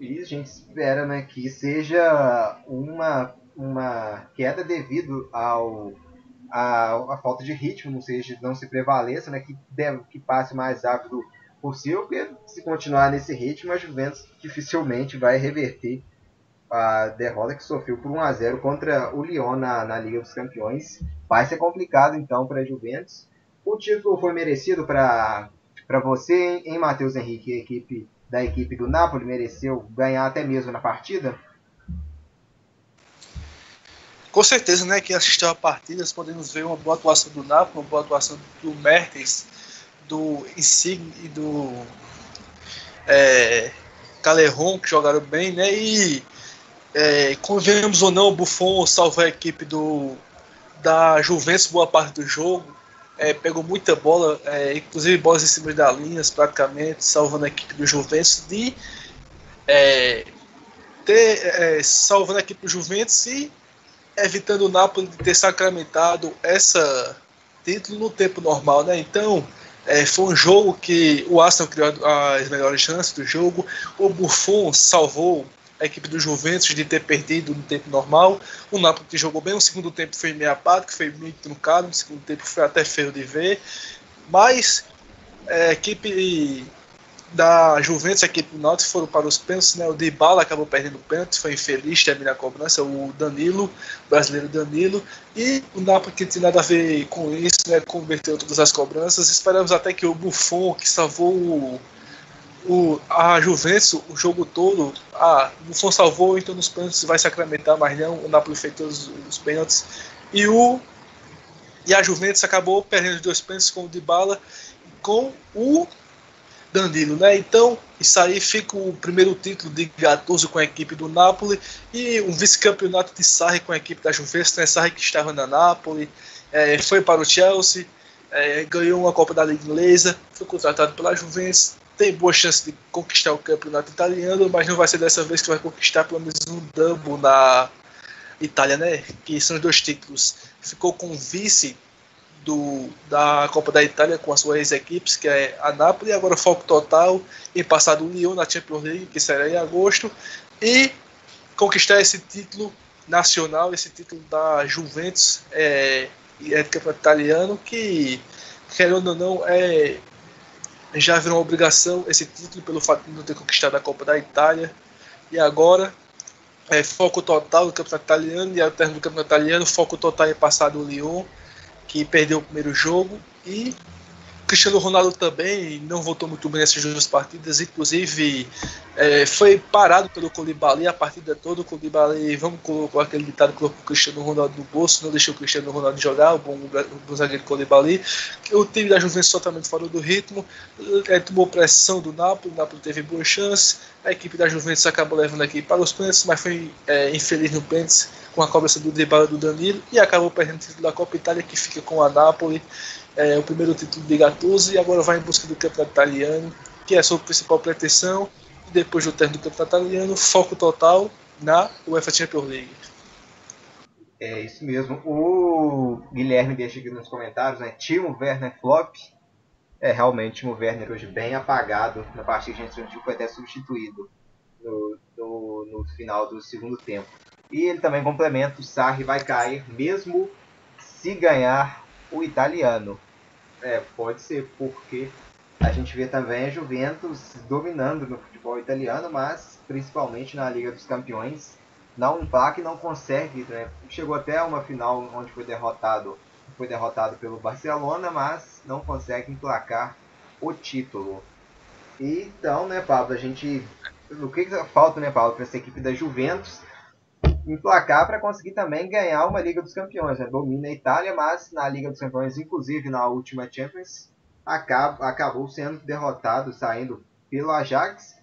e a gente espera, né, que seja uma uma queda devido ao a, a falta de ritmo, não seja não se prevaleça, né, que deve, que passe mais rápido possível, porque se continuar nesse ritmo, a Juventus dificilmente vai reverter a derrota que sofreu por 1 a 0 contra o Lyon na, na Liga dos Campeões. Vai ser complicado então para a Juventus. O título foi merecido para você, em Matheus Henrique, a equipe da equipe do Napoli mereceu ganhar até mesmo na partida? Com certeza, né? Que assistiu a partida, podemos ver uma boa atuação do Napoli, uma boa atuação do Mertens, do Insigne e do é, Caleron, que jogaram bem, né? E é, convenhamos ou não, o Buffon salvou a equipe do, da Juventus boa parte do jogo. É, pegou muita bola, é, inclusive bolas em cima da linha, praticamente, salvando a equipe do Juventus de é, ter, é, salvando a equipe do Juventus e evitando o Napoli de ter sacramentado essa título no tempo normal, né? Então, é, foi um jogo que o Arsenal criou as melhores chances do jogo. O Buffon salvou a equipe do Juventus de ter perdido no tempo normal. O Napoli que jogou bem. O segundo tempo foi meio apático, foi muito truncado. O segundo tempo foi até feio de ver. Mas é, a equipe da Juventus, a equipe do Náutico foram para os pênaltis, né? O Dybala acabou perdendo o pênalti, foi infeliz terminar a cobrança, o Danilo, o brasileiro Danilo, e o Napoli que tinha nada a ver com isso, né? Converteu todas as cobranças. Esperamos até que o Buffon, que salvou o, o, a Juventus o jogo todo, ah, o Buffon salvou, então nos pênaltis vai sacramentar, mas não, o Napoli fez todos os pênaltis. E o e a Juventus acabou perdendo os dois pênaltis com o Dybala com o Danilo, né? Então, isso aí fica o primeiro título de Gattuso com a equipe do Napoli e um vice-campeonato de Sarri com a equipe da Juventus, né? Sarri que estava na Napoli, é, foi para o Chelsea, é, ganhou uma Copa da Liga Inglesa, foi contratado pela Juventus, tem boa chance de conquistar o campeonato italiano, mas não vai ser dessa vez que vai conquistar pelo menos um double na Itália, né? Que são os dois títulos. Ficou com vice do, da Copa da Itália com as suas ex-equipes, que é a Napoli, agora foco total em passar do Lyon na Champions League, que será em agosto, e conquistar esse título nacional, esse título da Juventus, é, é campeonato italiano, que, querendo ou não, é, já virou uma obrigação esse título pelo fato de não ter conquistado a Copa da Itália, e agora é, foco total no campeonato italiano e ao término do campeonato italiano, foco total em passar do Lyon, que perdeu o primeiro jogo, e Cristiano Ronaldo também não voltou muito bem nessas duas partidas, inclusive é, foi parado pelo Colibali a partida toda. O Colibali, vamos colocar aquele ditado, colocou o Cristiano Ronaldo no bolso, não deixou o Cristiano Ronaldo jogar, o bom, o zagueiro Colibali. O time da Juventus totalmente fora do ritmo, é, tomou pressão do Napoli, o Napoli teve boa chance. A equipe da Juventus acabou levando aqui para os pênaltis, mas foi é, infeliz no pênalti com a cobrança do Dybala do Danilo e acabou perdendo o título da Copa Itália que fica com a Napoli é, o primeiro título de Gattuso e agora vai em busca do campeonato italiano, que é a sua principal pretensão. E depois do término do campeonato italiano, foco total na UEFA Champions League. É isso mesmo. O Guilherme deixa aqui nos comentários, né? Timo Werner flop. É, realmente, Timo Werner hoje bem apagado na partida de foi até substituído no, no, no, final do segundo tempo. E ele também complementa, o Sarri vai cair mesmo se ganhar o italiano. É, pode ser, porque a gente vê também a Juventus dominando no futebol italiano, mas principalmente na Liga dos Campeões, não emplaca e não consegue. Né? Chegou até uma final onde foi derrotado, foi derrotado pelo Barcelona, mas não consegue emplacar o título. Então, né, Pablo, a gente. O que, que falta, né, Pablo, para essa equipe da Juventus? Emplacar para conseguir também ganhar uma Liga dos Campeões. Né? Domina a Itália, mas na Liga dos Campeões, inclusive na última Champions, acaba, acabou sendo derrotado, saindo pelo Ajax.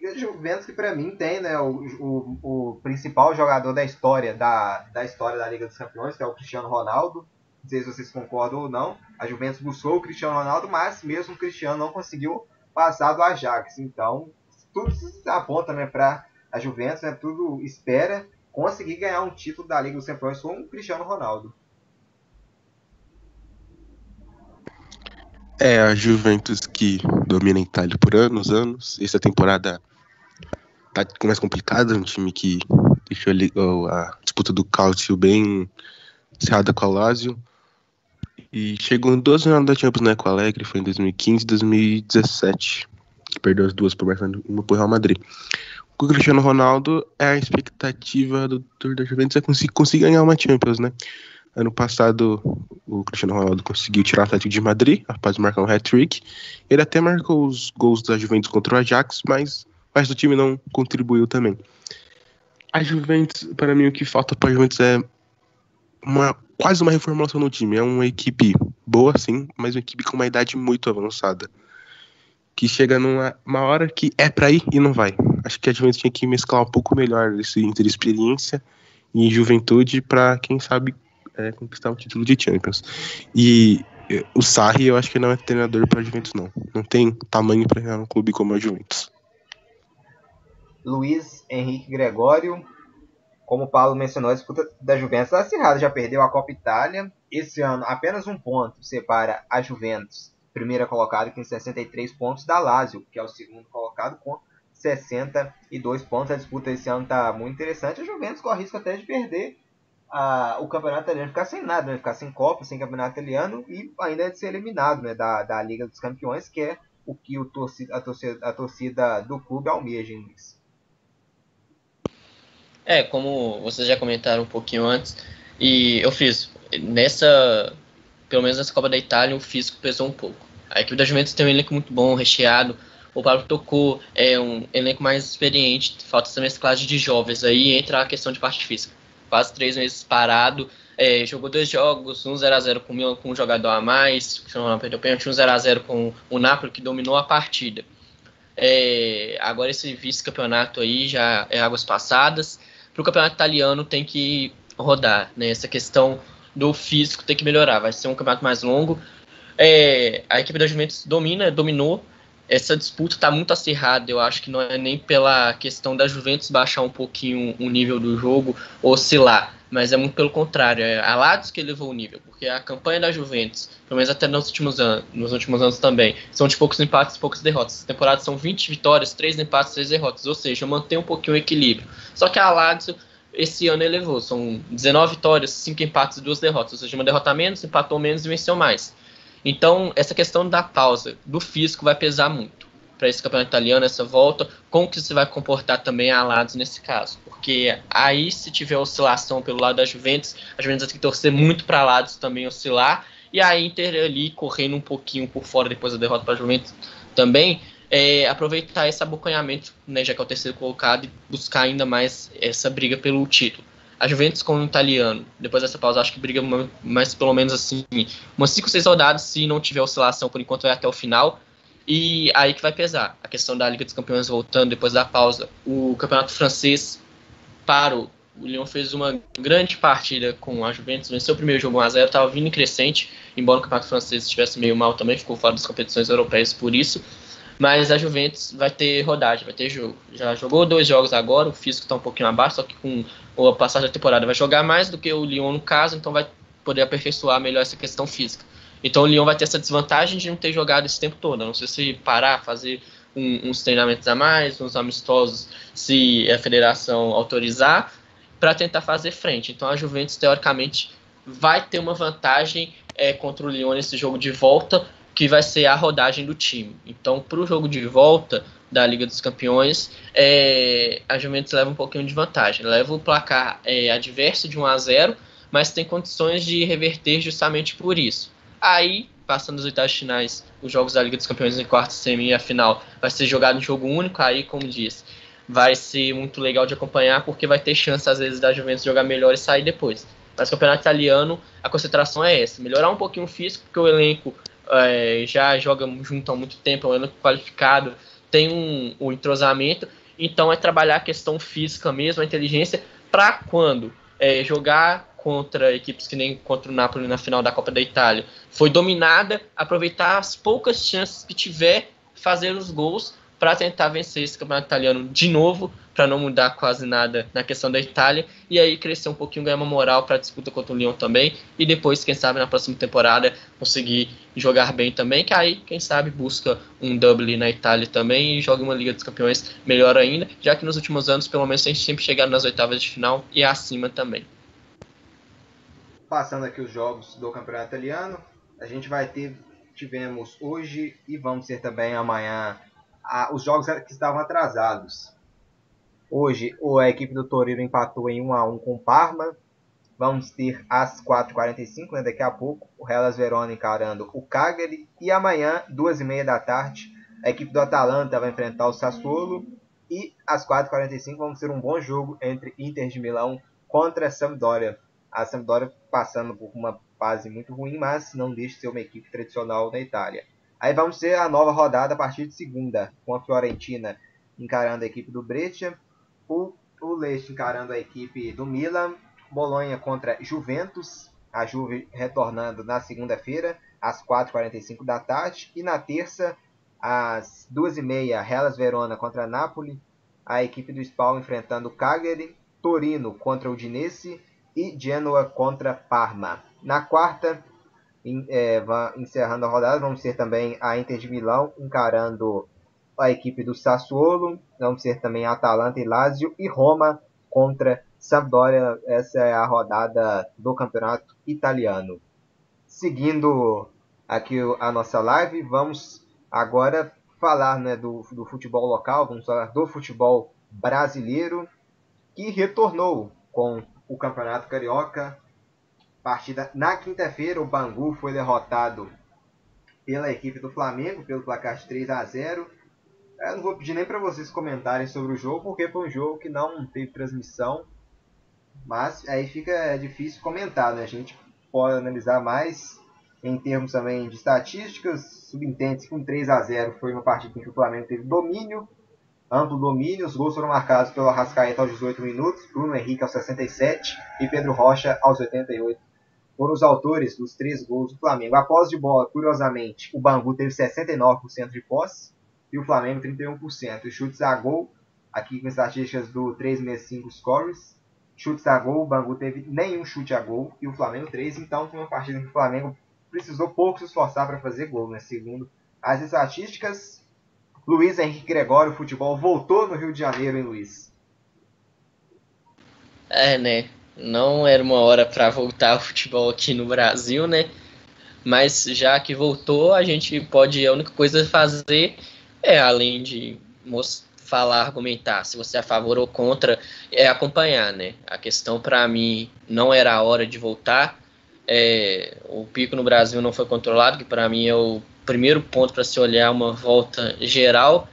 E o Juventus que para mim tem né, o, o, o, principal jogador da história da, da história da Liga dos Campeões, que é o Cristiano Ronaldo. Não sei se vocês concordam ou não. A Juventus buscou o Cristiano Ronaldo, mas mesmo o Cristiano não conseguiu passar do Ajax. Então, tudo se aponta né, para a Juventus, né, tudo espera conseguir ganhar um título da Liga dos Campeões com o Cristiano Ronaldo. É a Juventus que domina a Itália por anos, anos. Essa temporada tá mais complicada, um time que deixou a disputa do Calcio bem cerrada com a Lazio. E chegou em duas finais da Champions, né, com Alegre, foi em 2015 e 2017. Perdeu as duas por uma por Real Madrid com o Cristiano Ronaldo, é a expectativa do Tour da Juventus é conseguir, conseguir ganhar uma Champions, né? Ano passado, o Cristiano Ronaldo conseguiu tirar o Atlético de Madrid, após marcar um hat-trick. Ele até marcou os gols da Juventus contra o Ajax, mas o resto do time não contribuiu também. A Juventus, para mim, o que falta para a Juventus é uma, quase uma reformulação no time. É uma equipe boa, sim, mas uma equipe com uma idade muito avançada que chega numa uma hora que é para ir e não vai. Acho que a Juventus tinha que mesclar um pouco melhor esse entre experiência e juventude para quem sabe é, conquistar o título de Champions. E é, o Sarri eu acho que não é treinador para Juventus não. Não tem tamanho para ganhar um clube como a Juventus. Luiz Henrique Gregório, como o Paulo mencionou, a disputa da Juventus está acirrada, já perdeu a Copa Itália. Esse ano apenas um ponto separa a Juventus primeira colocada com 63 pontos da Lazio, que é o segundo colocado com 62 pontos. A disputa esse ano está muito interessante. A Juventus corre risco até de perder a, o campeonato italiano, ficar sem nada, né? ficar sem Copa, sem campeonato italiano e ainda de ser eliminado né? da, da Liga dos Campeões, que é o que o torcida, a, torcida, a torcida do clube almeja. Luiz. É, como vocês já comentaram um pouquinho antes, e eu fiz nessa pelo menos nessa Copa da Itália, o físico pesou um pouco. A equipe da Juventus tem um elenco muito bom, recheado. O Pablo tocou, é um elenco mais experiente, falta essa mesclagem de jovens. Aí entra a questão de parte física. Quase três meses parado, é, jogou dois jogos, um 0x0 com com um jogador a mais, não perdeu pênalti, um 0x0 com o Napoli que dominou a partida. É, agora esse vice-campeonato aí já é águas passadas. Para o campeonato italiano tem que rodar, né? Essa questão do físico tem que melhorar. Vai ser um campeonato mais longo. É, a equipe da Juventus domina, dominou. Essa disputa está muito acirrada. Eu acho que não é nem pela questão da Juventus baixar um pouquinho o nível do jogo, oscilar, mas é muito pelo contrário. É a Lazio que elevou o nível, porque a campanha da Juventus, pelo menos até nos últimos anos, nos últimos anos também, são de poucos empates poucas derrotas. Essa temporada são 20 vitórias, 3 empates, 3 derrotas, ou seja, mantém um pouquinho o equilíbrio. Só que a Lazio esse ano elevou. São 19 vitórias, 5 empates e 2 derrotas. Ou seja, uma derrota menos, empatou menos e venceu mais. Então, essa questão da pausa, do físico, vai pesar muito. para esse campeonato italiano, essa volta, como que você vai comportar também a Lazio nesse caso? Porque aí, se tiver oscilação pelo lado da Juventus, a Juventus vai ter que torcer muito para Lazio também oscilar, e a Inter ali correndo um pouquinho por fora depois da derrota para a Juventus também, é, aproveitar esse abocanhamento, né, já que é o terceiro colocado, e buscar ainda mais essa briga pelo título. A Juventus com o italiano, depois dessa pausa, acho que briga mais pelo menos assim, umas 5 6 rodadas, se não tiver oscilação, por enquanto vai até o final. E aí que vai pesar a questão da Liga dos Campeões voltando depois da pausa. O campeonato francês parou. O Lyon fez uma grande partida com a Juventus, venceu o primeiro jogo 1x0, estava vindo em crescente, embora o campeonato francês estivesse meio mal também, ficou fora das competições europeias por isso. Mas a Juventus vai ter rodagem, vai ter jogo. Já jogou dois jogos agora, o físico está um pouquinho abaixo, só que com a passagem da temporada vai jogar mais do que o Lyon no caso, então vai poder aperfeiçoar melhor essa questão física. Então o Lyon vai ter essa desvantagem de não ter jogado esse tempo todo. não sei se parar, fazer um, uns treinamentos a mais, uns amistosos, se a federação autorizar, para tentar fazer frente. Então a Juventus, teoricamente, vai ter uma vantagem é, contra o Lyon nesse jogo de volta, que vai ser a rodagem do time. Então, para o jogo de volta da Liga dos Campeões, é, a Juventus leva um pouquinho de vantagem. Leva o placar é, adverso de 1 a 0, mas tem condições de reverter justamente por isso. Aí, passando os oitavos finais, os jogos da Liga dos Campeões em quarto semi e a final vai ser jogado em jogo único, aí, como diz, vai ser muito legal de acompanhar, porque vai ter chance, às vezes, da Juventus jogar melhor e sair depois. Mas o campeonato italiano, a concentração é essa: melhorar um pouquinho o físico, porque o elenco é, já joga junto há muito tempo, é um elenco qualificado, tem um, um entrosamento, então é trabalhar a questão física mesmo, a inteligência, para quando? É, jogar contra equipes que nem contra o Napoli na final da Copa da Itália. Foi dominada, aproveitar as poucas chances que tiver, fazer os gols para tentar vencer esse campeonato italiano de novo, para não mudar quase nada na questão da Itália, e aí crescer um pouquinho, ganhar uma moral para a disputa contra o Lyon também, e depois, quem sabe, na próxima temporada conseguir jogar bem também, que aí, quem sabe, busca um double na Itália também e joga uma Liga dos Campeões melhor ainda, já que nos últimos anos, pelo menos, a gente sempre chegado nas oitavas de final e acima também. Passando aqui os jogos do Campeonato Italiano, a gente vai ter, tivemos hoje e vamos ter também amanhã a, os jogos que estavam atrasados. Hoje a equipe do Torino empatou em 1 a 1 com o Parma. Vamos ter às 4h45, né, daqui a pouco, o Hellas Verona encarando o Cagliari. E amanhã, 2h30 da tarde, a equipe do Atalanta vai enfrentar o Sassuolo. E às 4h45 vamos ter um bom jogo entre Inter de Milão contra a Sampdoria. A Sampdoria passando por uma fase muito ruim, mas não deixa de ser uma equipe tradicional da Itália. Aí vamos ter a nova rodada a partir de segunda, com a Fiorentina encarando a equipe do Brescia, o, o Lecce encarando a equipe do Milan, Bolonha contra Juventus, a Juve retornando na segunda-feira, às 4h45 da tarde, e na terça, às 2h30, Hellas Verona contra Napoli, a equipe do Spal enfrentando Cagliari, Torino contra Udinese e Genoa contra Parma. Na quarta, é, encerrando a rodada, vamos ter também a Inter de Milão encarando a equipe do Sassuolo, vamos ter também Atalanta e Lazio e Roma contra Sampdoria. Essa é a rodada do campeonato italiano. Seguindo aqui a nossa live, vamos agora falar né, do, do futebol local, vamos falar do futebol brasileiro que retornou com o Campeonato Carioca Partida na quinta-feira, o Bangu foi derrotado pela equipe do Flamengo, pelo placar de 3 a 0. Eu não vou pedir nem para vocês comentarem sobre o jogo, porque foi um jogo que não teve transmissão. Mas aí fica difícil comentar, né? A gente pode analisar mais em termos também de estatísticas. Subentende-se um 3 a 0 foi uma partida em que o Flamengo teve domínio, amplo domínio. Os gols foram marcados pelo Arrascaeta aos 18 minutos, Bruno Henrique aos 67 e Pedro Rocha aos 88 foram os autores dos três gols do Flamengo. Após de bola, curiosamente, o Bangu teve 69% de posse e o Flamengo 31%. Os chutes a gol, aqui com estatísticas do 365 Scores, chutes a gol, o Bangu teve nenhum chute a gol e o Flamengo 3, então foi uma partida que o Flamengo precisou pouco se esforçar para fazer gol, né? Segundo as estatísticas, Luiz Henrique Gregório, o futebol voltou no Rio de Janeiro, hein, Luiz? É, né? Não era uma hora para voltar ao futebol aqui no Brasil, né? Mas já que voltou, a gente pode, a única coisa a fazer É, além de falar, argumentar se você é a favor ou contra, é acompanhar, né? A questão para mim não era a hora de voltar. É, o pico no Brasil não foi controlado, que para mim é o primeiro ponto para se olhar uma volta geral,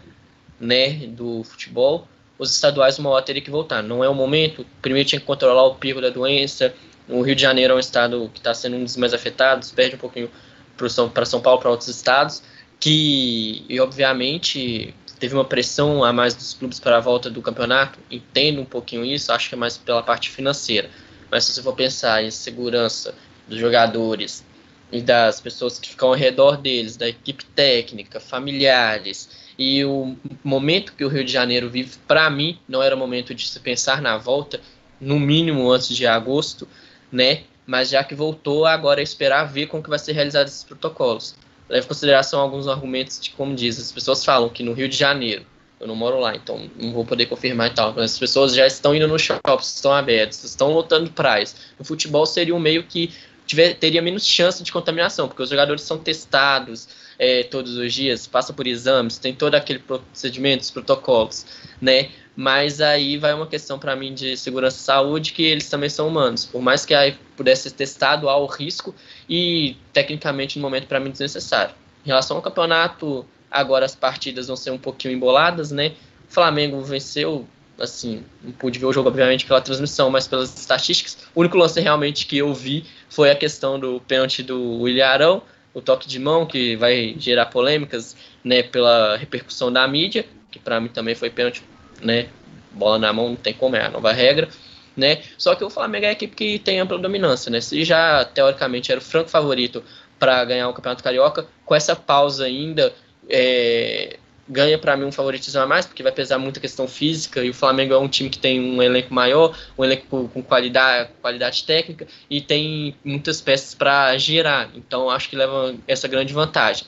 né, do futebol. Os estaduais uma hora teria que voltar. Não é o momento. Primeiro tinha que controlar o pico da doença. O Rio de Janeiro é um estado que está sendo um dos mais afetados, perde um pouquinho para São, São Paulo, para outros estados, que, e obviamente, teve uma pressão a mais dos clubes para a volta do campeonato. Entendo um pouquinho isso, acho que é mais pela parte financeira. Mas se você for pensar em segurança dos jogadores e das pessoas que ficam ao redor deles, da equipe técnica, familiares, e o momento que o Rio de Janeiro vive, para mim, não era momento de se pensar na volta, no mínimo antes de agosto, né? Mas já que voltou, agora é esperar ver como que vai ser realizado esses protocolos. Leve em consideração alguns argumentos de como diz, as pessoas falam que no Rio de Janeiro, eu não moro lá, então não vou poder confirmar e tal, mas as pessoas já estão indo nos shoppings, estão abertos, estão lotando praias. No futebol seria um meio que tiver, teria menos chance de contaminação, porque os jogadores são testados é, todos os dias, passam por exames, tem todo aquele procedimento, os protocolos, né? mas aí vai uma questão para mim de segurança e saúde que eles também são humanos. Por mais que aí pudesse ser testado, há o risco e tecnicamente no momento para mim desnecessário. Em relação ao campeonato, agora as partidas vão ser um pouquinho emboladas, né? O Flamengo venceu, assim, não pude ver o jogo obviamente pela transmissão, mas pelas estatísticas. O único lance realmente que eu vi foi a questão do pênalti do William Arão, o toque de mão que vai gerar polêmicas, né, pela repercussão da mídia, que para mim também foi pênalti né? Bola na mão não tem como, é a nova regra. Né? Só que o Flamengo é a equipe que tem ampla dominância, né? Se já teoricamente era o franco favorito para ganhar o Campeonato Carioca, com essa pausa ainda é, ganha para mim um favoritismo a mais, porque vai pesar muito a questão física e o Flamengo é um time que tem um elenco maior, um elenco com qualidade, qualidade técnica e tem muitas peças para girar. Então acho que leva essa grande vantagem.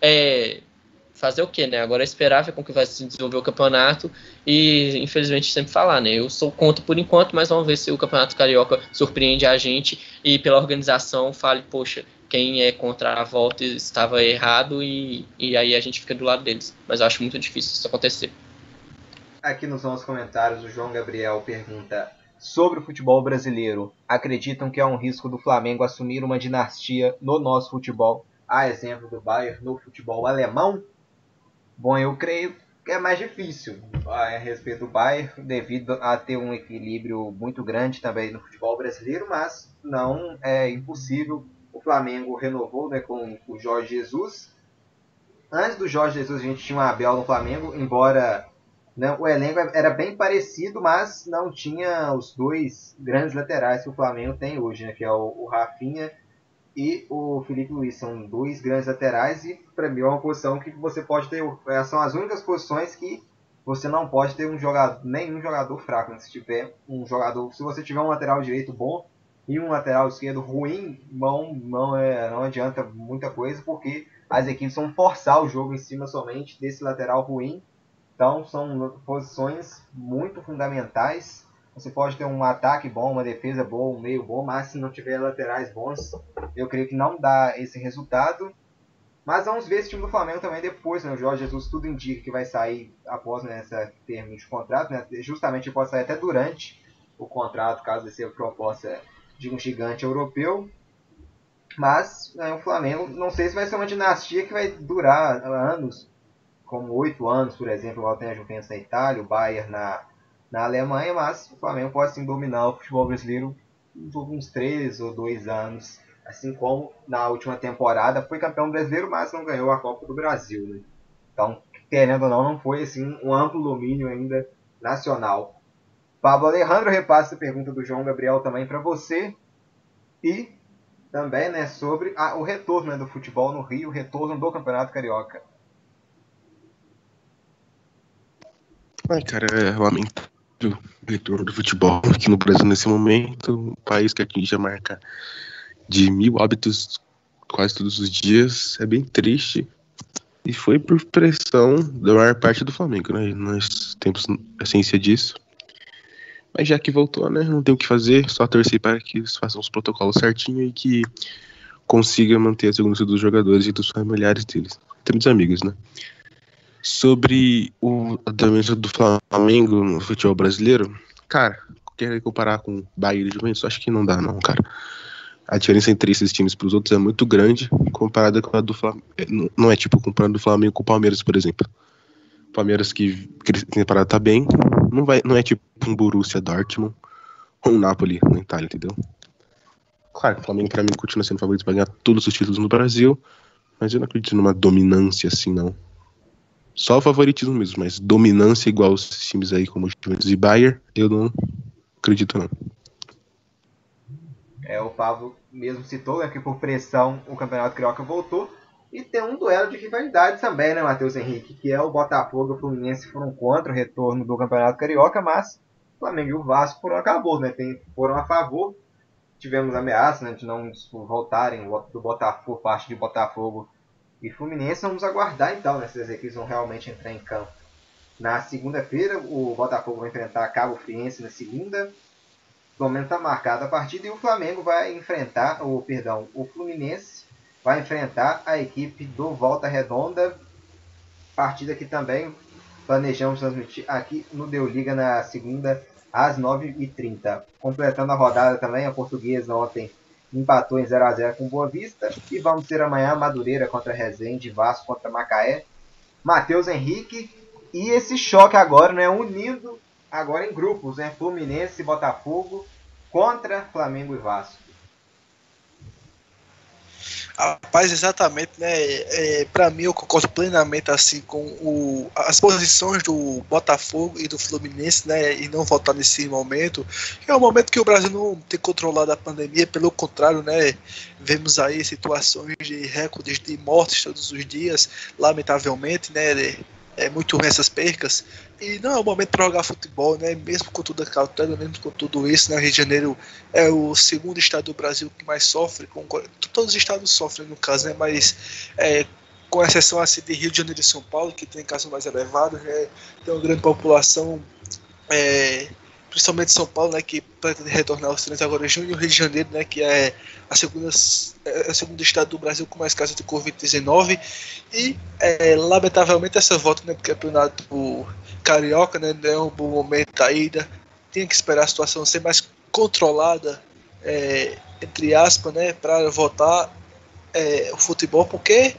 É, fazer o quê, né? Agora é esperar ver como que vai se desenvolver o campeonato e, infelizmente, sempre falar, né? Eu sou contra por enquanto, mas vamos ver se o Campeonato Carioca surpreende a gente e pela organização fale, poxa, quem é contra a volta estava errado e, e aí a gente fica do lado deles. Mas eu acho muito difícil isso acontecer. Aqui nos nossos comentários, o João Gabriel pergunta sobre o futebol brasileiro. Acreditam que é um risco do Flamengo assumir uma dinastia no nosso futebol, a exemplo do Bayern no futebol alemão? Bom, eu creio que é mais difícil a respeito do Bayern, devido a ter um equilíbrio muito grande também no futebol brasileiro, mas não é impossível. O Flamengo renovou né, com o Jorge Jesus. Antes do Jorge Jesus, a gente tinha o Abel no Flamengo, embora né, o elenco era bem parecido, mas não tinha os dois grandes laterais que o Flamengo tem hoje, né, que é o, o Rafinha e o Felipe Luiz. São dois grandes laterais e para mim é uma posição que você pode ter. É, são as únicas posições que você não pode ter um jogador, nenhum jogador fraco. Né? Se tiver um jogador, se você tiver um lateral direito bom e um lateral esquerdo ruim, não, não, é, não adianta muita coisa porque as equipes vão forçar o jogo em cima somente desse lateral ruim. Então são posições muito fundamentais você pode ter um ataque bom, uma defesa boa, um meio bom, mas se não tiver laterais bons, eu creio que não dá esse resultado. Mas vamos ver esse time do Flamengo também depois, né? O Jorge Jesus tudo indica que vai sair após né, essa termo de contrato, né? Justamente ele pode sair até durante o contrato, caso seja proposta de um gigante europeu. Mas né, o Flamengo, não sei se vai ser uma dinastia que vai durar anos, como oito anos, por exemplo, igual tem a Juventus na Itália, o Bayern na, na Alemanha, mas o Flamengo pode sim dominar o futebol brasileiro por uns 3 ou 2 anos, assim como na última temporada foi campeão brasileiro, mas não ganhou a Copa do Brasil. Né? Então, querendo ou não, não foi assim um amplo domínio ainda nacional. Pablo Alejandro repassa a pergunta do João Gabriel também para você e também né, sobre o retorno né, do futebol no Rio, o retorno do Campeonato Carioca. Ai, cara, é lamentável retorno do futebol aqui no Brasil nesse momento, um país que atinge a marca de mil hábitos quase todos os dias, é bem triste. E foi por pressão da maior parte do Flamengo, né? Nós temos a ciência disso. Mas já que voltou, né? Não tem o que fazer, só torcer para que eles façam os protocolos certinho e que consiga manter a segurança dos jogadores e dos familiares deles. Temos amigos, né? Sobre o andamento do Flamengo no futebol brasileiro, cara, quer comparar com Bahia e Juventus? Acho que não dá, não, cara. A diferença entre esses times para os outros é muito grande comparada com a do Flamengo. Não é tipo comparando o Flamengo com o Palmeiras, por exemplo. Palmeiras que temporada tá bem, não vai, não é tipo um Borussia Dortmund ou um Napoli na Itália, entendeu? Claro, o Flamengo para mim continua sendo favorito para ganhar todos os títulos no Brasil, mas eu não acredito numa dominância assim não. Só o favoritismo mesmo, mas dominância igual os times aí como Juventus e Bayern, eu não acredito não. É, o Pablo mesmo citou né, que por pressão o Campeonato Carioca voltou. E tem um duelo de rivalidade também, né, Matheus Henrique? Que é o Botafogo e o Fluminense foram contra o retorno do Campeonato Carioca, mas o Flamengo e o Vasco foram a favor, né? Tem, foram a favor. Tivemos ameaça né, de não voltarem do Botafogo, parte de Botafogo e Fluminense. Vamos aguardar então né, se as equipes vão realmente entrar em campo. Na segunda-feira, o Botafogo vai enfrentar Cabo Friense na segunda pelo menos está marcada a partida e o Flamengo vai enfrentar, o perdão, o Fluminense vai enfrentar a equipe do Volta Redonda. Partida que também planejamos transmitir aqui no Deu Liga na segunda às 9h30. Completando a rodada também, a portuguesa ontem empatou em 0 a 0 com Boa Vista. E vamos ter amanhã Madureira contra Resende, Vasco contra Macaé, Matheus Henrique. E esse choque agora, né, unindo agora em grupos, né? Fluminense Botafogo contra Flamengo e Vasco. Rapaz, exatamente, né? É, para mim, eu concordo plenamente assim com o, as posições do Botafogo e do Fluminense, né? E não voltar nesse momento. É um momento que o Brasil não tem controlado a pandemia, pelo contrário, né? Vemos aí situações de recordes de mortes todos os dias, lamentavelmente, né? É muito ruim essas percas. E não é o momento para jogar futebol, né? Mesmo com toda a cautela, mesmo com tudo isso, né? Rio de Janeiro é o segundo estado do Brasil que mais sofre, com, todos os estados sofrem no caso, né? Mas é, com exceção assim, de Rio de Janeiro e São Paulo, que tem casos mais elevados, né? tem uma grande população é, principalmente São Paulo, né, que pretende retornar aos treinos agora em junho, e o Rio de Janeiro, né, que é a segunda é o segundo estado do Brasil com mais casos de Covid-19 e é, lamentavelmente essa volta né, do campeonato carioca né, não é um bom momento ainda, tem que esperar a situação ser mais controlada é, entre aspas, né, para votar é, o futebol, porque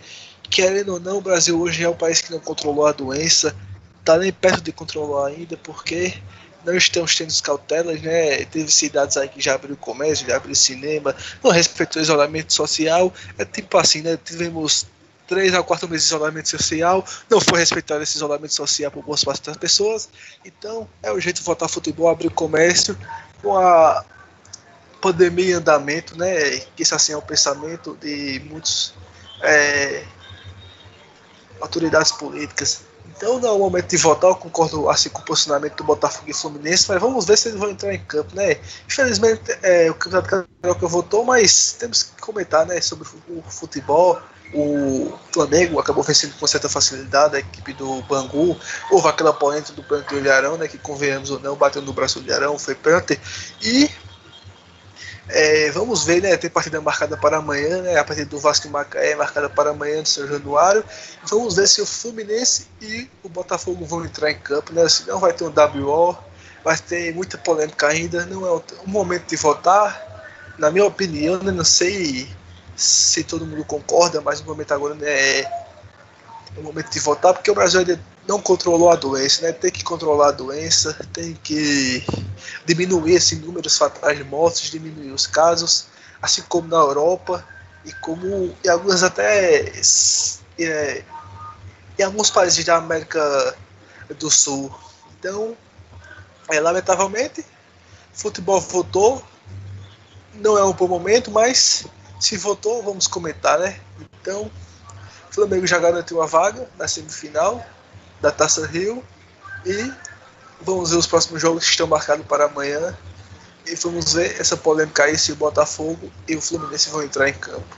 querendo ou não, o Brasil hoje é um país que não controlou a doença, está nem perto de controlar ainda, porque não estamos tendo cautelas, né? Teve cidades aí que já abriu comércio, já abriu cinema, não respeitou o isolamento social. É tipo assim, né? Tivemos três a quatro meses de isolamento social, não foi respeitado esse isolamento social por boas partes das pessoas. Então, é o jeito de voltar ao futebol, abrir comércio, com a pandemia em andamento, né? Que isso assim é o pensamento de muitos é, autoridades políticas então não é o momento de votar, eu concordo assim com o posicionamento do Botafogo e Fluminense, mas vamos ver se eles vão entrar em campo, né? Infelizmente é, o Campeonato Carioca votou, mas temos que comentar né, sobre o futebol. O Flamengo acabou vencendo com certa facilidade a equipe do Bangu. Houve aquela polêmica do pênalti do Ilharão, né? Que convenhamos ou não, bateu no braço do Ilharão, foi pênalti. E é, vamos ver, né? Tem partida marcada para amanhã, né? A partida do Vasco e é marcada para amanhã de São Januário. Vamos ver se o Fluminense e o Botafogo vão entrar em campo, né? Se não vai ter um WO, vai ter muita polêmica ainda. Não é o momento de votar. Na minha opinião, né? não sei se todo mundo concorda, mas o momento agora né, é o momento de votar, porque o Brasil ainda não controlou a doença, né? Tem que controlar a doença, tem que diminuir esses números fatais de mortes, diminuir os casos, assim como na Europa e como em algumas até é, em alguns países da América do Sul. Então, é, lamentavelmente, futebol votou, não é um bom momento, mas se votou, vamos comentar, né? Então, o Flamengo já garantiu uma vaga na semifinal, da Taça Rio. E vamos ver os próximos jogos que estão marcados para amanhã. E vamos ver essa polêmica aí se o Botafogo e o Fluminense vão entrar em campo.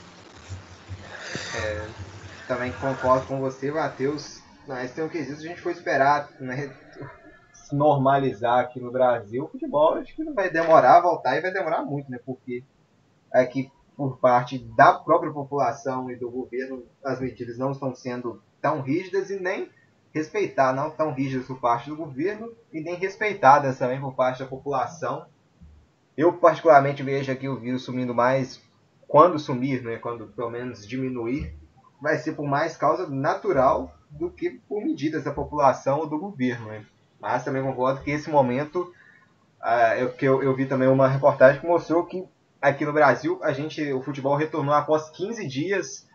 É, também concordo com você, Matheus. Mas tem um quesito, a gente foi esperar né, se normalizar aqui no Brasil. O futebol acho que vai demorar a voltar e vai demorar muito, né? Porque aqui por parte da própria população e do governo as medidas não estão sendo tão rígidas e nem respeitar, não tão rígidas por parte do governo e nem respeitadas também por parte da população. Eu particularmente vejo aqui o vírus sumindo mais quando sumir, né, quando pelo menos diminuir, vai ser por mais causa natural do que por medidas da população ou do governo. Né? Mas também concordo que esse momento, uh, eu, que eu, eu vi também uma reportagem que mostrou que aqui no Brasil a gente, o futebol retornou após 15 dias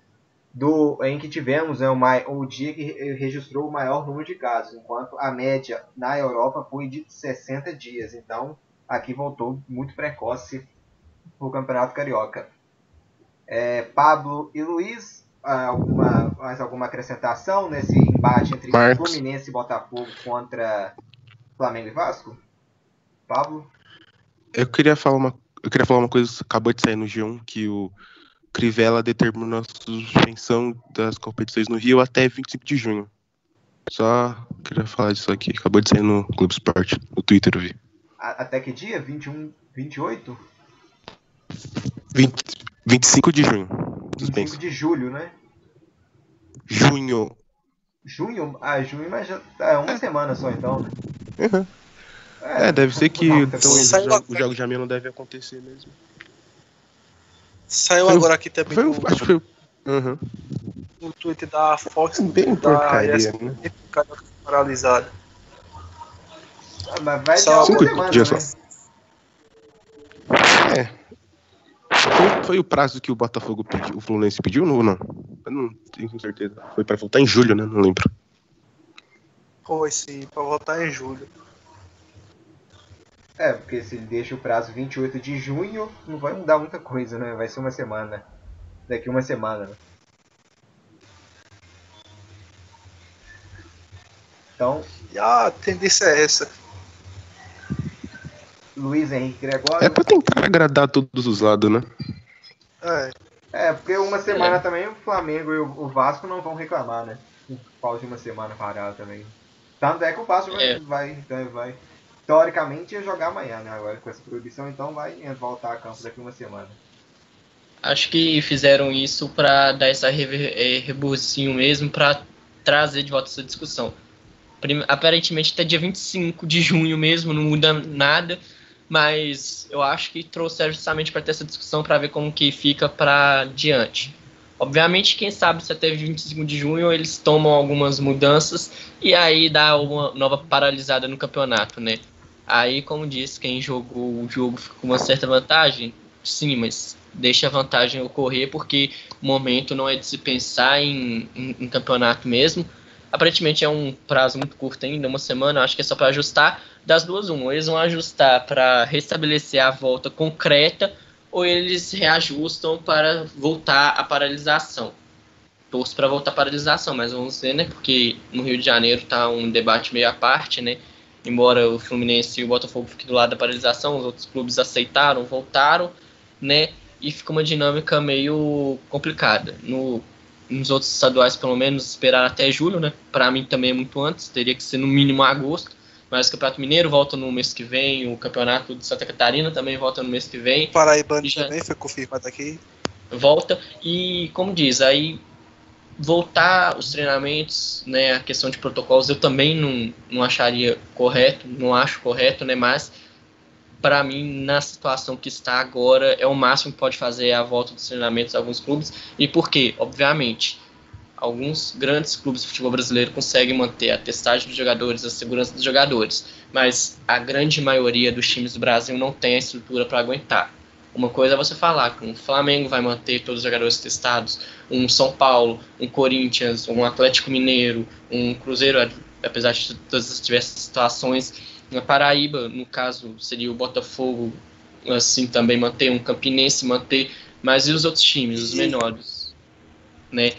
do em que tivemos né, o, o dia que registrou o maior número de casos, enquanto a média na Europa foi de 60 dias. Então, aqui voltou muito precoce o Campeonato Carioca. É, Pablo e Luiz, alguma, mais alguma acrescentação nesse embate entre Marcos. Fluminense e Botafogo contra Flamengo e Vasco? Pablo? Eu queria falar uma, eu queria falar uma coisa que acabou de sair no G1, que o Crivella determinou a suspensão das competições no Rio até 25 de junho. Só queria falar disso aqui. Acabou de sair no Clube Esporte, no Twitter eu vi. Até que dia? 21, 28? 20, 25 de junho. 25 de julho, né? Junho. Junho? Ah, junho, mas já é uma semana só então, né? Uhum. É, é, deve ser que então, os jogos jogo de não devem acontecer mesmo. Saiu foi, agora aqui também. Foi, acho que foi. Uhum. No Twitter da Fox. Bem da porcaria, ESPN, né? paralisada. Ah, mas vai Só uma semana, dias, né? É. Foi, foi, o prazo que o Botafogo pediu, o Fluminense pediu ou não? Eu não tenho certeza. Foi pra voltar em julho, né? Não lembro. Foi sim, pra voltar em julho. É, porque se ele deixa o prazo 28 de junho, não vai mudar muita coisa, né? Vai ser uma semana. Daqui uma semana. Né? Então. E a tendência é essa. Luiz Henrique Gregório. É pra tentar agradar todos os lados, né? É. É, porque uma semana é. também o Flamengo e o Vasco não vão reclamar, né? Pausa de uma semana parada também. Tanto é que o Vasco é. vai, então vai teoricamente ia jogar amanhã, né? Agora com essa proibição, então vai voltar a campo daqui uma semana. Acho que fizeram isso para dar essa é, rebucinho mesmo, para trazer de volta essa discussão. Aparentemente até dia 25 de junho mesmo, não muda nada, mas eu acho que trouxeram justamente para ter essa discussão para ver como que fica para diante. Obviamente, quem sabe se até 25 de junho eles tomam algumas mudanças e aí dá uma nova paralisada no campeonato, né? Aí, como disse, quem jogou o jogo ficou com uma certa vantagem, sim, mas deixa a vantagem ocorrer porque o momento não é de se pensar em, em, em campeonato mesmo. Aparentemente é um prazo muito curto ainda, uma semana, acho que é só para ajustar. Das duas, uma, eles vão ajustar para restabelecer a volta concreta ou eles reajustam para voltar à paralisação. Torço para voltar à paralisação, mas vamos ver, né? Porque no Rio de Janeiro está um debate meio à parte, né? Embora o Fluminense e o Botafogo fiquem do lado da paralisação, os outros clubes aceitaram, voltaram, né? E fica uma dinâmica meio complicada. No, nos outros estaduais, pelo menos, esperar até julho, né? Para mim também é muito antes, teria que ser no mínimo agosto. Mas o Campeonato Mineiro volta no mês que vem, o Campeonato de Santa Catarina também volta no mês que vem. O Paraibano já... também foi confirmado aqui. Volta, e como diz, aí voltar os treinamentos, né, a questão de protocolos, eu também não, não acharia correto, não acho correto, né, mas para mim, na situação que está agora, é o máximo que pode fazer a volta dos treinamentos de alguns clubes. E por quê? Obviamente, alguns grandes clubes de futebol brasileiro conseguem manter a testagem dos jogadores, a segurança dos jogadores, mas a grande maioria dos times do Brasil não tem a estrutura para aguentar. Uma coisa é você falar que um Flamengo vai manter todos os jogadores testados, um São Paulo, um Corinthians, um Atlético Mineiro, um Cruzeiro, apesar de todas as diversas situações. Na Paraíba, no caso, seria o Botafogo, assim, também manter, um Campinense manter, mas e os outros times, os menores, né?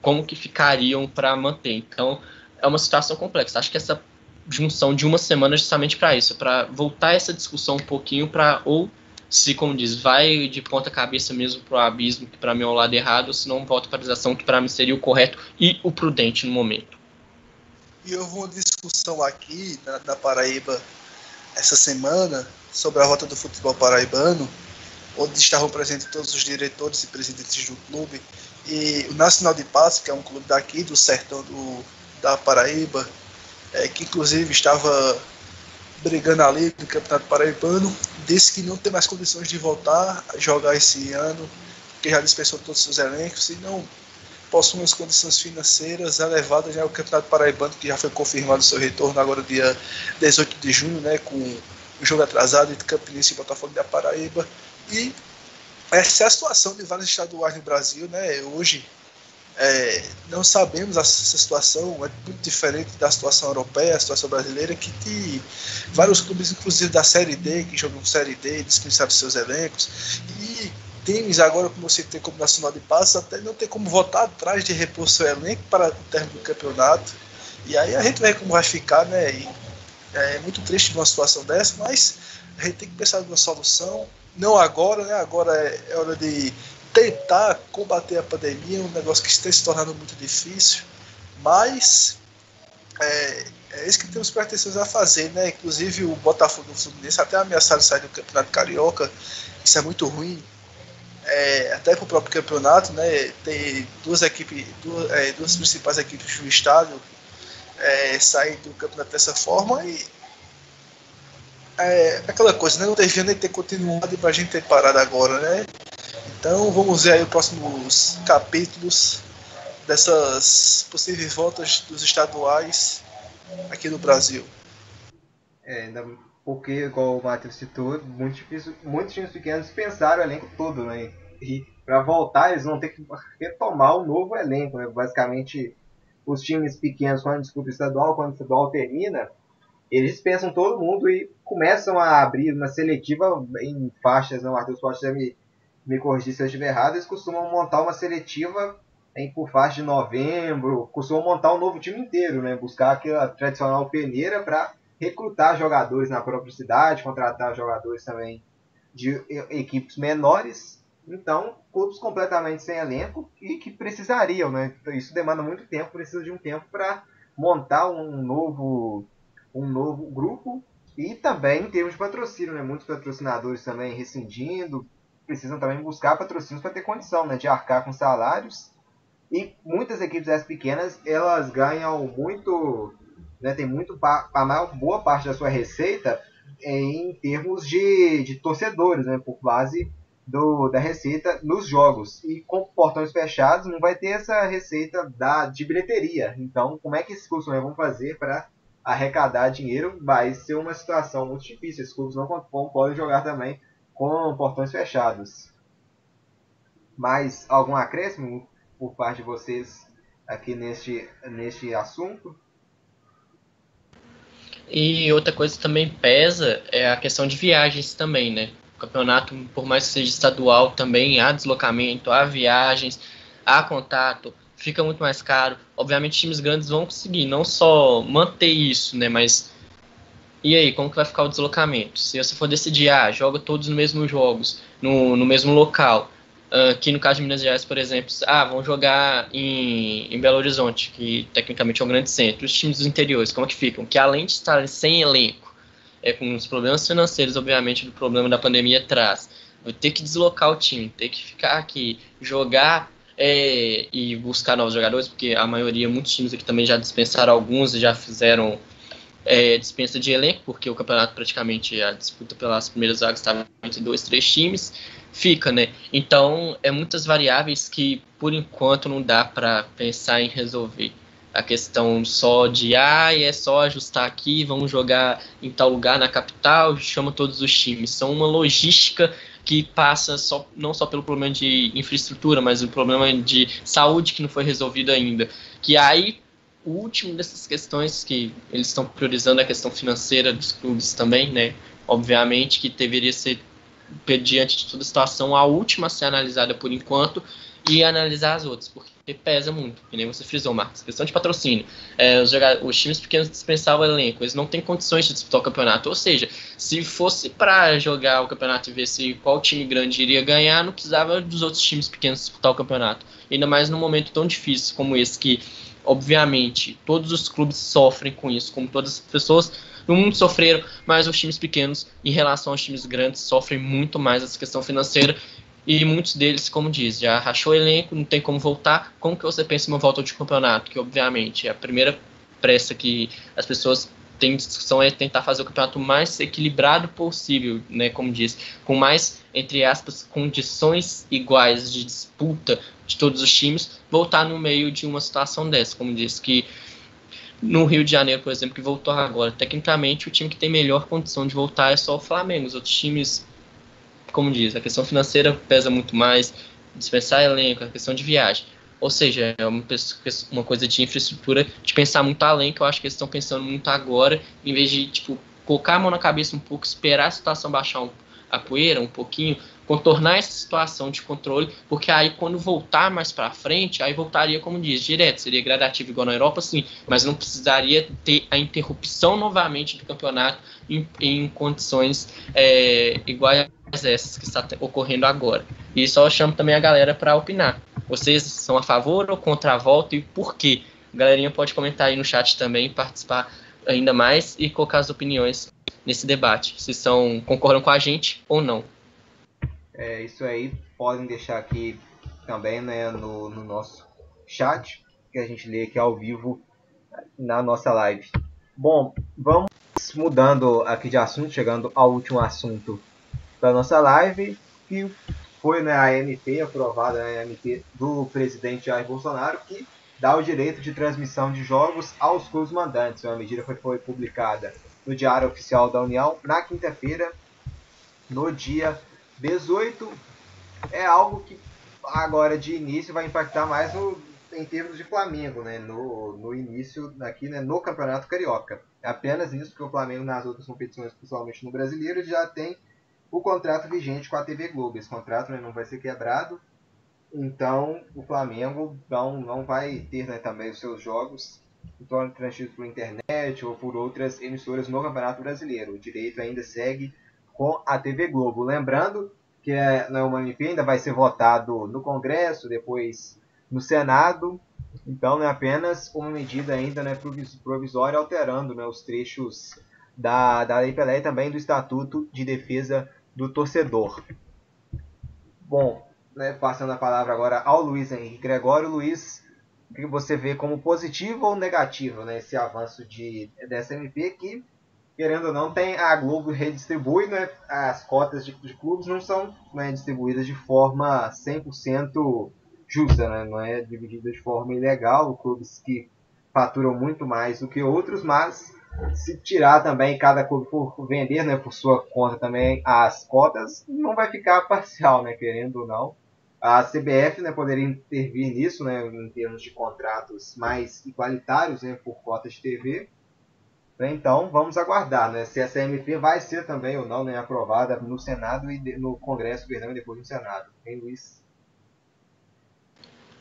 Como que ficariam para manter? Então, é uma situação complexa. Acho que essa junção de uma semana é justamente para isso, para voltar essa discussão um pouquinho para ou se, como diz, vai de ponta cabeça mesmo pro abismo, que para mim é o lado errado, ou se não volta para a paralisação, que para mim seria o correto e o prudente no momento. E houve uma discussão aqui na, na Paraíba essa semana sobre a rota do futebol paraibano, onde estavam presentes todos os diretores e presidentes do clube, e o Nacional de Passo, que é um clube daqui do sertão do, da Paraíba, é, que inclusive estava brigando ali no Campeonato Paraibano, disse que não tem mais condições de voltar a jogar esse ano, que já dispensou todos os seus elencos e não possui as condições financeiras elevadas. Né? o Campeonato Paraibano, que já foi confirmado seu retorno agora dia 18 de junho, né, com o jogo atrasado entre Campinense e Botafogo da Paraíba. E essa é a situação de vários estaduais no Brasil, né? Hoje é, não sabemos essa situação, é muito diferente da situação europeia, a situação brasileira, que tem vários clubes, inclusive da Série D, que jogam Série D, dispensaram seus elencos, e times agora, como você tem como Nacional de Passos, até não tem como votar atrás de repor seu elenco para o término do campeonato, e aí a gente vê como vai ficar, né, e é muito triste uma situação dessa, mas a gente tem que pensar numa solução, não agora, né, agora é, é hora de tentar combater a pandemia, um negócio que está se tornando muito difícil, mas é, é isso que temos pretensões a fazer, né? Inclusive o Botafogo do Fluminense até ameaçaram sair do Campeonato Carioca, isso é muito ruim, é, até para o próprio campeonato, né? Tem duas equipes, duas, é, duas principais equipes do estado é, do campeonato dessa forma e é aquela coisa, né? Não devia nem ter continuado para a gente ter parado agora, né? Então vamos ver aí os próximos capítulos dessas possíveis voltas dos estaduais aqui no Brasil. É, ainda porque, igual o Matheus citou, muito difícil, muitos times pequenos pensaram o elenco todo, né? E para voltar eles vão ter que retomar um novo elenco, né? Basicamente, os times pequenos, quando disputam estadual, quando o estadual termina, eles pensam todo mundo e começam a abrir uma seletiva em faixas, né? O Matheus pode me me corrigir se eu estiver errado, eles costumam montar uma seletiva em por faixa de novembro, costumam montar um novo time inteiro, né? Buscar aquela tradicional peneira para recrutar jogadores na própria cidade, contratar jogadores também de equipes menores. Então, clubes completamente sem elenco e que precisariam, né? Isso demanda muito tempo, precisa de um tempo para montar um novo um novo grupo e também em termos de patrocínio, né? Muitos patrocinadores também rescindindo, precisam também buscar patrocínios para ter condição né, de arcar com salários. E muitas equipes as pequenas elas ganham muito, né, tem muito a maior boa parte da sua receita em termos de, de torcedores, né, por base do, da receita nos jogos. E com portões fechados não vai ter essa receita da, de bilheteria. Então, como é que esses clubes vão fazer para arrecadar dinheiro? Vai ser uma situação muito difícil. Esses clubes não, não podem jogar também com portões fechados. Mais algum acréscimo por parte de vocês aqui neste, neste assunto? E outra coisa que também pesa é a questão de viagens também, né? O campeonato, por mais que seja estadual, também há deslocamento, há viagens, há contato, fica muito mais caro. Obviamente, times grandes vão conseguir não só manter isso, né? Mas e aí, como que vai ficar o deslocamento? Se você for decidir, ah, joga todos nos mesmos jogos, no, no mesmo local, aqui no caso de Minas Gerais, por exemplo, ah, vão jogar em, em Belo Horizonte, que tecnicamente é um grande centro, os times dos interiores, como é que ficam? Que além de estarem sem elenco, é, com os problemas financeiros, obviamente, do problema da pandemia atrás, vai ter que deslocar o time, ter que ficar aqui, jogar é, e buscar novos jogadores, porque a maioria, muitos times aqui também já dispensaram alguns e já fizeram é, dispensa de elenco, porque o campeonato praticamente a disputa pelas primeiras vagas estava entre dois, três times, fica, né? Então é muitas variáveis que por enquanto não dá para pensar em resolver. A questão só de ah, é só ajustar aqui, vamos jogar em tal lugar na capital, chama todos os times. São uma logística que passa só, não só pelo problema de infraestrutura, mas o problema de saúde que não foi resolvido ainda. Que aí o último dessas questões que eles estão priorizando é a questão financeira dos clubes também, né? Obviamente que deveria ser diante de toda a situação a última a ser analisada por enquanto e analisar as outras, porque pesa muito, que nem você frisou, Marcos. Questão de patrocínio. É, os, os, times pequenos dispensavam o elenco, eles não têm condições de disputar o campeonato. Ou seja, se fosse para jogar o campeonato e ver se qual time grande iria ganhar, não precisava dos outros times pequenos disputar o campeonato. Ainda mais num momento tão difícil como esse que Obviamente, todos os clubes sofrem com isso, como todas as pessoas no mundo sofreram, mas os times pequenos, em relação aos times grandes, sofrem muito mais essa questão financeira. E muitos deles, como diz, já rachou o elenco, não tem como voltar. Como que você pensa em uma volta de campeonato? Que obviamente é a primeira pressa que as pessoas têm discussão é tentar fazer o campeonato mais equilibrado possível, né, como diz, com mais entre aspas condições iguais de disputa de todos os times, voltar no meio de uma situação dessa, como diz que no Rio de Janeiro, por exemplo, que voltou agora, tecnicamente o time que tem melhor condição de voltar é só o Flamengo. Os outros times, como diz, a questão financeira pesa muito mais, dispensar elenco, a questão de viagem. Ou seja, é uma, uma coisa de infraestrutura, de pensar muito além, que eu acho que eles estão pensando muito agora, em vez de, tipo, colocar a mão na cabeça um pouco, esperar a situação baixar um, a poeira um pouquinho, contornar essa situação de controle, porque aí quando voltar mais para frente, aí voltaria, como diz, direto, seria gradativo igual na Europa, sim, mas não precisaria ter a interrupção novamente do campeonato em, em condições é, iguais essas que está ocorrendo agora. E só chamo também a galera para opinar. Vocês são a favor ou contra a volta e por quê? A galerinha pode comentar aí no chat também, participar ainda mais e colocar as opiniões nesse debate, se são concordam com a gente ou não. É, isso aí podem deixar aqui também né, no, no nosso chat, que a gente lê aqui ao vivo na nossa live. Bom, vamos mudando aqui de assunto, chegando ao último assunto da nossa live, que foi né, a MP aprovada, né, a MP do presidente Jair Bolsonaro, que dá o direito de transmissão de jogos aos clubes mandantes. A medida foi, foi publicada no Diário Oficial da União na quinta-feira, no dia 18 é algo que agora de início vai impactar mais em termos de Flamengo, né? No, no início aqui, né? No Campeonato Carioca. É apenas isso que o Flamengo nas outras competições, principalmente no Brasileiro, já tem o contrato vigente com a TV Globo. Esse contrato né, não vai ser quebrado. Então o Flamengo não, não vai ter né, também os seus jogos então, transmitidos por internet ou por outras emissoras no Campeonato Brasileiro. O direito ainda segue com a TV Globo. Lembrando que é, não é uma MP, ainda vai ser votado no Congresso, depois no Senado. Então não é apenas uma medida ainda né, provisória alterando né, os trechos da, da Lei Pelé e também do Estatuto de Defesa do Torcedor. Bom, né, passando a palavra agora ao Luiz Henrique Gregório. Luiz, o que você vê como positivo ou negativo né, esse avanço de, dessa MP que querendo ou não, tem a Globo redistribui, né? As cotas de, de clubes não são né, distribuídas de forma 100% justa, né? Não é dividida de forma ilegal. Clubes que faturam muito mais do que outros, mas se tirar também cada clube por vender, né, por sua conta também as cotas, não vai ficar parcial, né, querendo ou não. A CBF, né, poderia intervir nisso, né, em termos de contratos mais igualitários, né, por cotas de TV? Então, vamos aguardar né, se essa MP vai ser também ou não né, aprovada no Senado e no Congresso, perdão, e depois no Senado. Hein, Luiz?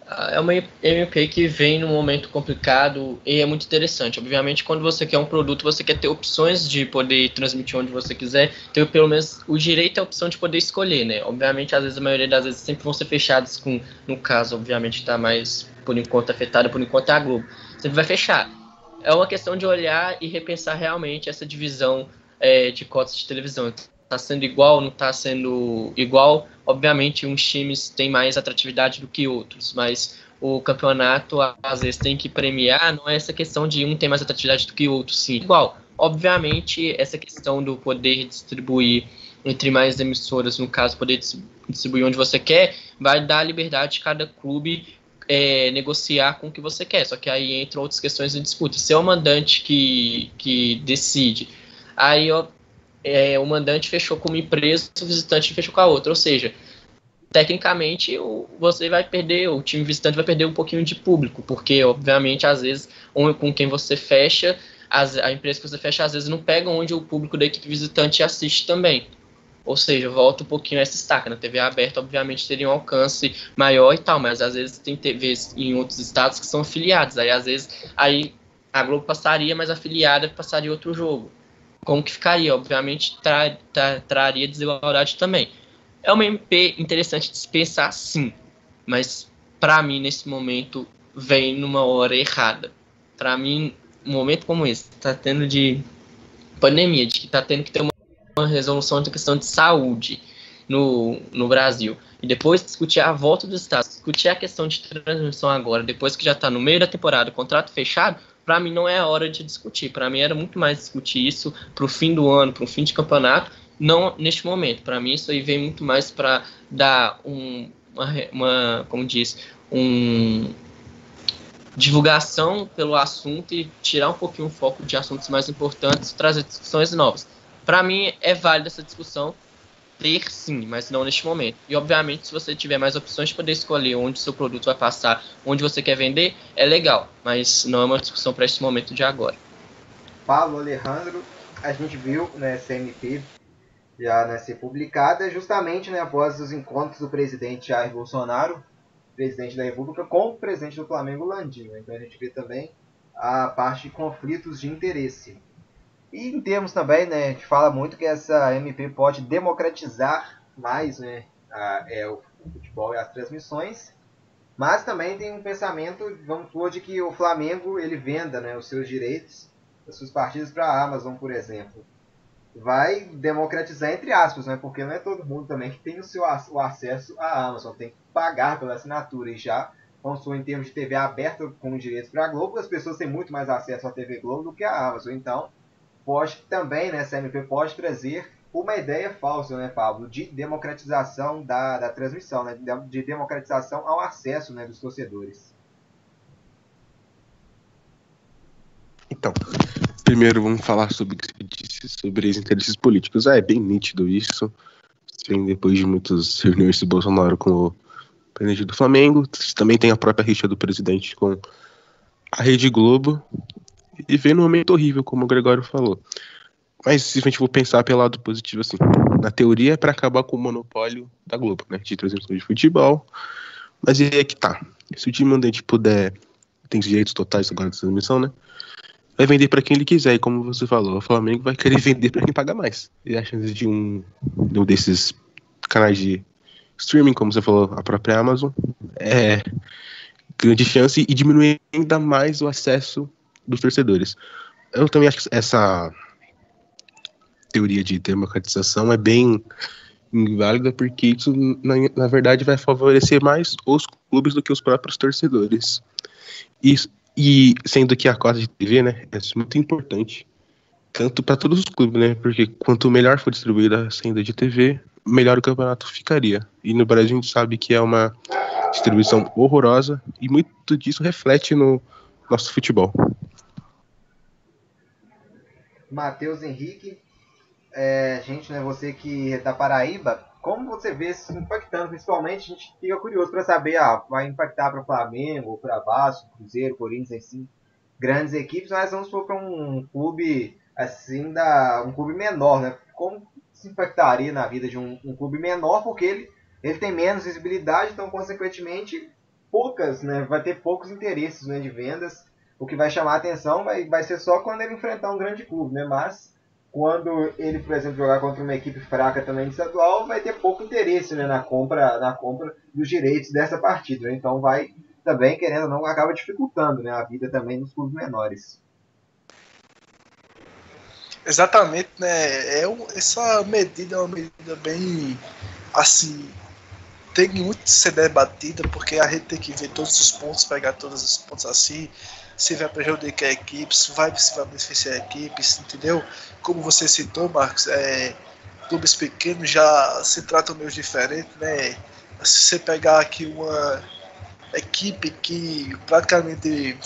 Ah, é uma MP que vem num momento complicado e é muito interessante. Obviamente, quando você quer um produto, você quer ter opções de poder transmitir onde você quiser, ter pelo menos o direito e a opção de poder escolher, né? Obviamente, às vezes, a maioria das vezes sempre vão ser fechados com, no caso, obviamente, está mais, por enquanto, afetada, por enquanto é a Globo. Sempre vai fechar é uma questão de olhar e repensar realmente essa divisão é, de cotas de televisão. Está sendo igual, não está sendo igual? Obviamente, uns times têm mais atratividade do que outros, mas o campeonato às vezes tem que premiar, não é essa questão de um ter mais atratividade do que outro, sim. Igual, obviamente, essa questão do poder distribuir entre mais emissoras, no caso, poder distribuir onde você quer, vai dar liberdade de cada clube é, negociar com o que você quer. Só que aí entram outras questões de disputa. Se é o mandante que, que decide, aí ó, é, o mandante fechou com uma empresa, o visitante fechou com a outra. Ou seja, tecnicamente o, você vai perder, o time visitante vai perder um pouquinho de público, porque obviamente às vezes um, com quem você fecha, as, a empresa que você fecha às vezes não pega onde o público da equipe visitante assiste também. Ou seja, volta um pouquinho essa estaca. Na TV aberta, obviamente, teria um alcance maior e tal, mas às vezes tem TVs em outros estados que são afiliados. Aí, às vezes, aí a Globo passaria, mas a afiliada passaria outro jogo. Como que ficaria? Obviamente, tra tra traria desigualdade também. É uma MP interessante de se pensar, sim, mas para mim, nesse momento, vem numa hora errada. Para mim, um momento como esse, tá tendo de pandemia, de que tá tendo que ter uma uma resolução da questão de saúde no, no Brasil. E depois discutir a volta dos estados, discutir a questão de transmissão agora, depois que já está no meio da temporada, contrato fechado, para mim não é a hora de discutir. Para mim era muito mais discutir isso para o fim do ano, para o fim de campeonato, não neste momento. Para mim isso aí vem muito mais para dar um, uma, uma, como diz, um divulgação pelo assunto e tirar um pouquinho o foco de assuntos mais importantes, trazer discussões novas. Para mim é válida essa discussão ter sim, mas não neste momento. E obviamente, se você tiver mais opções de poder escolher onde seu produto vai passar, onde você quer vender, é legal, mas não é uma discussão para esse momento de agora. Paulo Alejandro, a gente viu né, CMP já né, ser publicada justamente né, após os encontros do presidente Jair Bolsonaro, presidente da República, com o presidente do Flamengo, Landinho. Então a gente vê também a parte de conflitos de interesse. E em termos também, né, a gente fala muito que essa MP pode democratizar mais né, a, é, o futebol e as transmissões, mas também tem um pensamento, vamos supor, de que o Flamengo ele venda né, os seus direitos, as suas partidas para a Amazon, por exemplo. Vai democratizar entre aspas, né, porque não é todo mundo também que tem o seu o acesso à Amazon, tem que pagar pela assinatura e já vamos supor, em termos de TV aberta com direitos para a Globo, as pessoas têm muito mais acesso à TV Globo do que a Amazon. Então, pode também, né, CMP pode trazer uma ideia falsa, né, Pablo, de democratização da, da transmissão, né, de democratização ao acesso né, dos torcedores. Então, primeiro vamos falar sobre o que você disse sobre os interesses políticos. Ah, é bem nítido isso. Vem depois de muitas reuniões de Bolsonaro com o presidente do Flamengo. Também tem a própria rixa do presidente com a Rede Globo e vem num momento horrível, como o Gregório falou. Mas se a gente for pensar pelo lado positivo, assim, na teoria é para acabar com o monopólio da Globo, né, de transmissão de futebol. Mas aí é que tá. Se o time mandante puder, tem direitos totais agora de transmissão, né? Vai vender para quem ele quiser, e como você falou, o Flamengo vai querer (laughs) vender para quem paga mais. E a chance de um, de um desses canais de streaming, como você falou, a própria Amazon, é grande chance e diminuir ainda mais o acesso dos torcedores. Eu também acho que essa teoria de democratização é bem inválida porque isso, na, na verdade, vai favorecer mais os clubes do que os próprios torcedores. E, e sendo que a cota de TV, né, é muito importante, tanto para todos os clubes, né, porque quanto melhor for distribuída a senda de TV, melhor o campeonato ficaria. E no Brasil a gente sabe que é uma distribuição horrorosa e muito disso reflete no nosso futebol. Matheus Henrique. É, gente, né, você que é da Paraíba, como você vê isso impactando? Principalmente, a gente fica curioso para saber, ah, vai impactar para o Flamengo, para Vasco, Cruzeiro, Corinthians, assim, grandes equipes, mas vamos for para um clube assim, da, um clube menor, né? Como se impactaria na vida de um, um clube menor, porque ele, ele tem menos visibilidade, então, consequentemente, poucas, né? Vai ter poucos interesses né, de vendas o que vai chamar atenção vai, vai ser só quando ele enfrentar um grande clube, né? Mas quando ele, por exemplo, jogar contra uma equipe fraca também de estadual, vai ter pouco interesse né, na compra na compra dos direitos dessa partida. Né? Então vai também, querendo ou não, acaba dificultando né, a vida também dos clubes menores. Exatamente, né? É um, essa medida é uma medida bem assim tem muito que ser debatida porque a gente tem que ver todos os pontos, pegar todos os pontos assim, se vai prejudicar a equipe, se vai, se vai beneficiar a equipe, entendeu? Como você citou, Marcos, é, clubes pequenos já se tratam meio diferente, né? Se você pegar aqui uma equipe que praticamente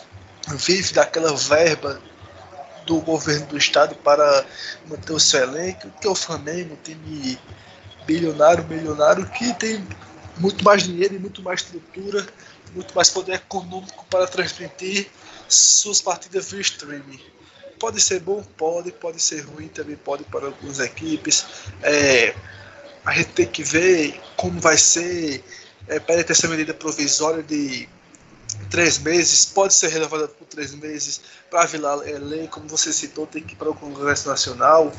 vive daquela verba do governo do estado para manter o seu elenco, que é o Flamengo, time bilionário, milionário, que tem muito mais dinheiro e muito mais estrutura, muito mais poder econômico para transmitir suas partidas via streaming. Pode ser bom? Pode, pode ser ruim também, pode para algumas equipes. É, a gente tem que ver como vai ser. É, para ter essa medida provisória de três meses, pode ser renovada por três meses para virar lei, como você citou, tem que ir para o Congresso Nacional,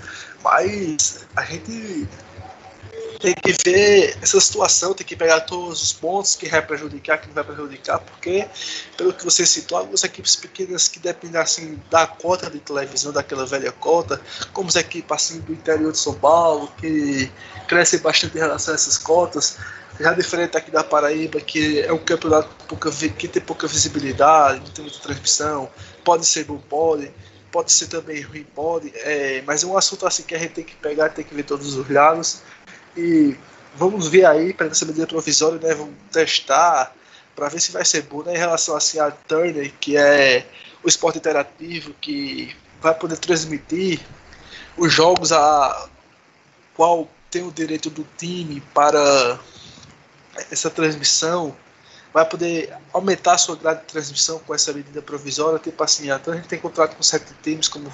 mas a gente tem que ver essa situação, tem que pegar todos os pontos que vai prejudicar, que não vai prejudicar, porque, pelo que você citou, algumas equipes pequenas que dependem assim, da cota de televisão, daquela velha cota, como as equipes assim, do interior de São Paulo, que crescem bastante em relação a essas cotas, Já diferente aqui da Paraíba, que é um campeonato que tem pouca visibilidade, não tem muita transmissão, pode ser bom, pode, pode ser também ruim, pode, é, mas é um assunto assim que a gente tem que pegar, tem que ver todos os lados. E vamos ver aí para essa medida provisória, né? Vamos testar para ver se vai ser bom, né? Em relação assim a Turner, que é o esporte interativo que vai poder transmitir os jogos a qual tem o direito do time para essa transmissão vai poder aumentar a sua grade de transmissão com essa medida provisória, tipo assim, então a gente tem contrato com sete times como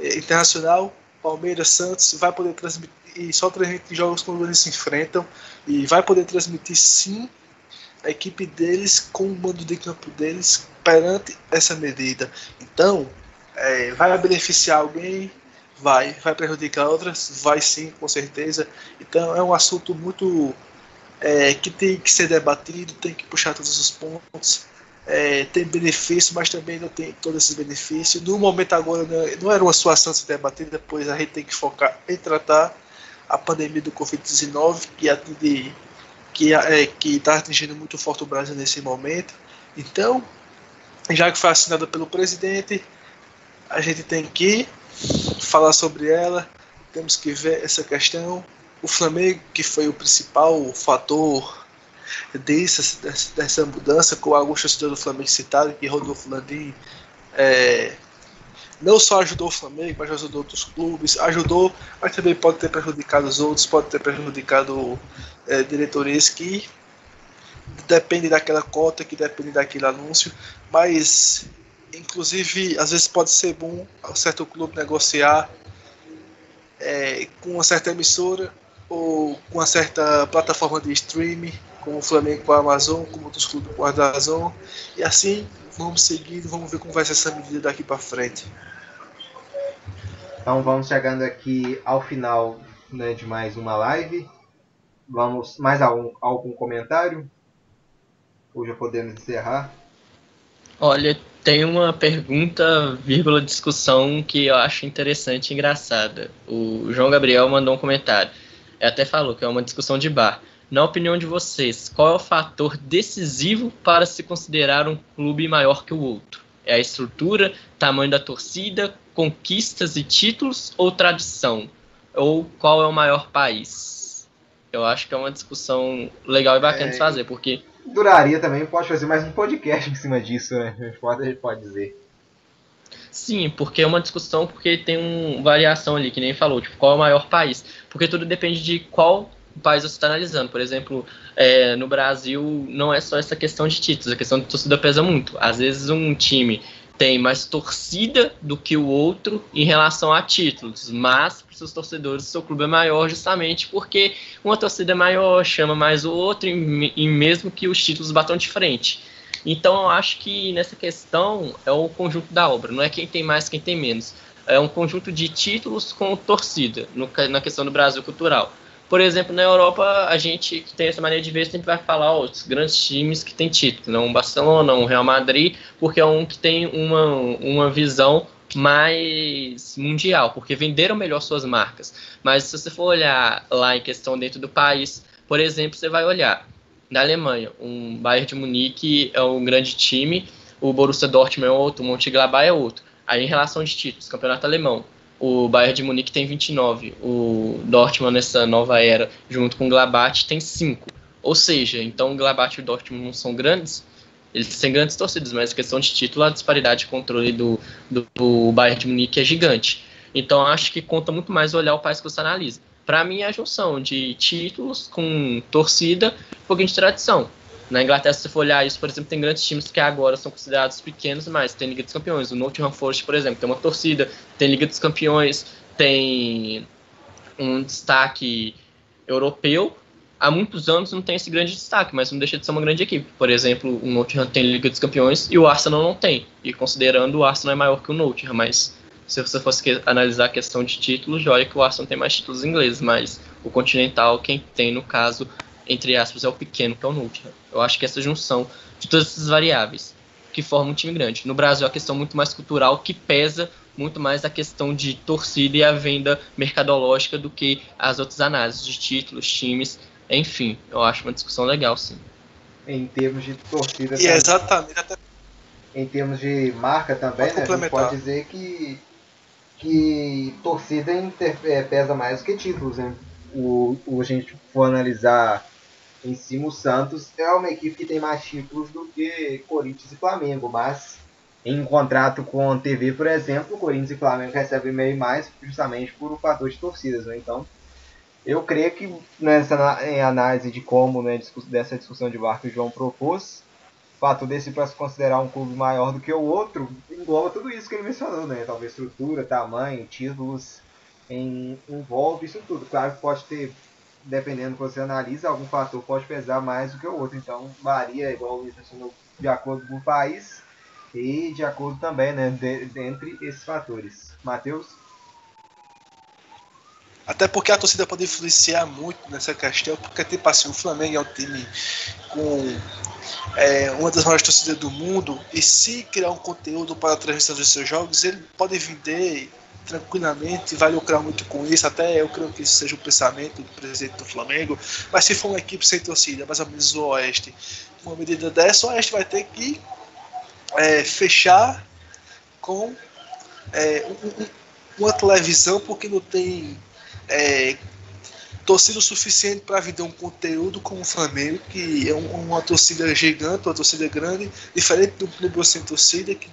eh, Internacional, Palmeiras, Santos, vai poder transmitir e só transmitir jogos quando eles se enfrentam e vai poder transmitir sim a equipe deles com o mando de campo deles perante essa medida. Então, é, vai beneficiar alguém? Vai. Vai prejudicar outras? Vai sim, com certeza. Então, é um assunto muito é, que tem que ser debatido, tem que puxar todos os pontos. É, tem benefício, mas também não tem todos esses benefícios. No momento agora não, não era uma situação ser debatida, pois a gente tem que focar em tratar a pandemia do Covid-19, que atinge, que é, está atingindo muito forte o Brasil nesse momento. Então, já que foi assinada pelo presidente, a gente tem que falar sobre ela, temos que ver essa questão. O Flamengo, que foi o principal fator dessa, dessa mudança, com Augusto Cidadão do Flamengo citado, que Rodolfo Landim é, não só ajudou o Flamengo, mas ajudou outros clubes, ajudou, mas também pode ter prejudicado os outros, pode ter prejudicado é, que depende daquela cota, que depende daquele anúncio, mas inclusive às vezes pode ser bom um certo clube negociar é, com uma certa emissora ou com uma certa plataforma de streaming, como o Flamengo com a Amazon, como outros clubes com a Amazon, e assim vamos seguindo, vamos ver como vai ser essa medida daqui para frente. Então vamos chegando aqui ao final né, de mais uma live. Vamos mais algum, algum comentário? Ou já podemos encerrar? Olha, tem uma pergunta, vírgula, discussão que eu acho interessante e engraçada. O João Gabriel mandou um comentário. Ele até falou que é uma discussão de bar. Na opinião de vocês, qual é o fator decisivo para se considerar um clube maior que o outro? É a estrutura, tamanho da torcida, conquistas e títulos ou tradição? Ou qual é o maior país? Eu acho que é uma discussão legal e bacana é, de fazer, porque duraria também, pode fazer mais um podcast em cima disso, né? A (laughs) gente pode, a gente pode dizer. Sim, porque é uma discussão, porque tem uma variação ali, que nem falou, tipo, qual é o maior país? Porque tudo depende de qual país você está analisando. Por exemplo, é, no Brasil não é só essa questão de títulos, a questão de torcida pesa muito. Às vezes um time tem mais torcida do que o outro em relação a títulos, mas para seus torcedores, seu clube é maior justamente porque uma torcida é maior chama mais o outro e, e mesmo que os títulos batam de frente. Então eu acho que nessa questão é o conjunto da obra, não é quem tem mais, quem tem menos. É um conjunto de títulos com torcida, no, na questão do Brasil cultural. Por exemplo, na Europa, a gente que tem essa maneira de ver sempre vai falar os grandes times que têm título, não um Barcelona, um Real Madrid, porque é um que tem uma, uma visão mais mundial, porque venderam melhor suas marcas. Mas se você for olhar lá em questão dentro do país, por exemplo, você vai olhar na Alemanha, um Bayern de Munique é um grande time, o Borussia Dortmund é outro, o Mönchengladbach é outro. Aí em relação de títulos, campeonato alemão, o Bayern de Munique tem 29, o Dortmund nessa nova era, junto com o Gladbach, tem 5. Ou seja, então o Gladbach e o Dortmund não são grandes, eles têm grandes torcidas, mas a questão de título, a disparidade de controle do, do, do Bayern de Munique é gigante. Então acho que conta muito mais olhar o país que você analisa. Para mim é a junção de títulos com torcida um pouquinho de tradição. Na Inglaterra, se você for olhar isso, por exemplo, tem grandes times que agora são considerados pequenos, mas tem Liga dos Campeões. O Nottingham Forest, por exemplo, tem uma torcida, tem Liga dos Campeões, tem um destaque europeu. Há muitos anos não tem esse grande destaque, mas não deixa de ser uma grande equipe. Por exemplo, o Nottingham tem Liga dos Campeões e o Arsenal não tem. E considerando, o Arsenal é maior que o Nottingham, mas se você fosse analisar a questão de títulos, olha que o Arsenal tem mais títulos ingleses, mas o Continental, quem tem, no caso, entre aspas, é o pequeno, que é o Nottingham. Eu acho que essa junção de todas essas variáveis que formam um time grande. No Brasil, a questão muito mais cultural que pesa muito mais a questão de torcida e a venda mercadológica do que as outras análises de títulos, times Enfim, eu acho uma discussão legal, sim. Em termos de torcida. E é exatamente. Até... Em termos de marca também, né, a gente pode dizer que, que torcida inter, é, pesa mais do que títulos. Né? O, o, a gente for analisar em cima, o Santos é uma equipe que tem mais títulos do que Corinthians e Flamengo, mas em contrato com a TV, por exemplo, Corinthians e Flamengo recebem meio mais justamente por o fator de torcidas, né? Então, eu creio que nessa em análise de como, né, dessa discussão de bar que o João propôs, o fato desse para se considerar um clube maior do que o outro, engloba tudo isso que ele mencionou, né? Talvez estrutura, tamanho, títulos, em, envolve isso tudo. Claro que pode ter, dependendo do que você analisa, algum fator pode pesar mais do que o outro. Então, varia, igual o mencionou, de acordo com o país e de acordo também, né, de, de, entre esses fatores. Matheus? Até porque a torcida pode influenciar muito nessa questão, porque tipo assim, o Flamengo é um time com é, uma das maiores torcidas do mundo, e se criar um conteúdo para a transmissão dos seus jogos, ele pode vender tranquilamente, vai lucrar muito com isso, até eu creio que isso seja o pensamento do presidente do Flamengo, mas se for uma equipe sem torcida, mais ou menos o Oeste, uma medida dessa, o Oeste vai ter que é, fechar com é, um, uma televisão porque não tem é, torcida o suficiente para vender um conteúdo como o Flamengo, que é um, uma torcida gigante, uma torcida grande, diferente do clube sem torcida, que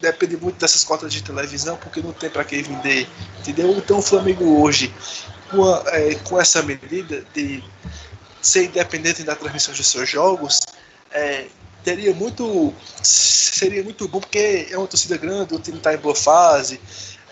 depende muito dessas cotas de televisão, porque não tem para quem vender, entendeu? Então o Flamengo hoje, com, a, é, com essa medida de ser independente da transmissão de seus jogos, é, teria muito. Seria muito bom porque é uma torcida grande, o time está em boa fase.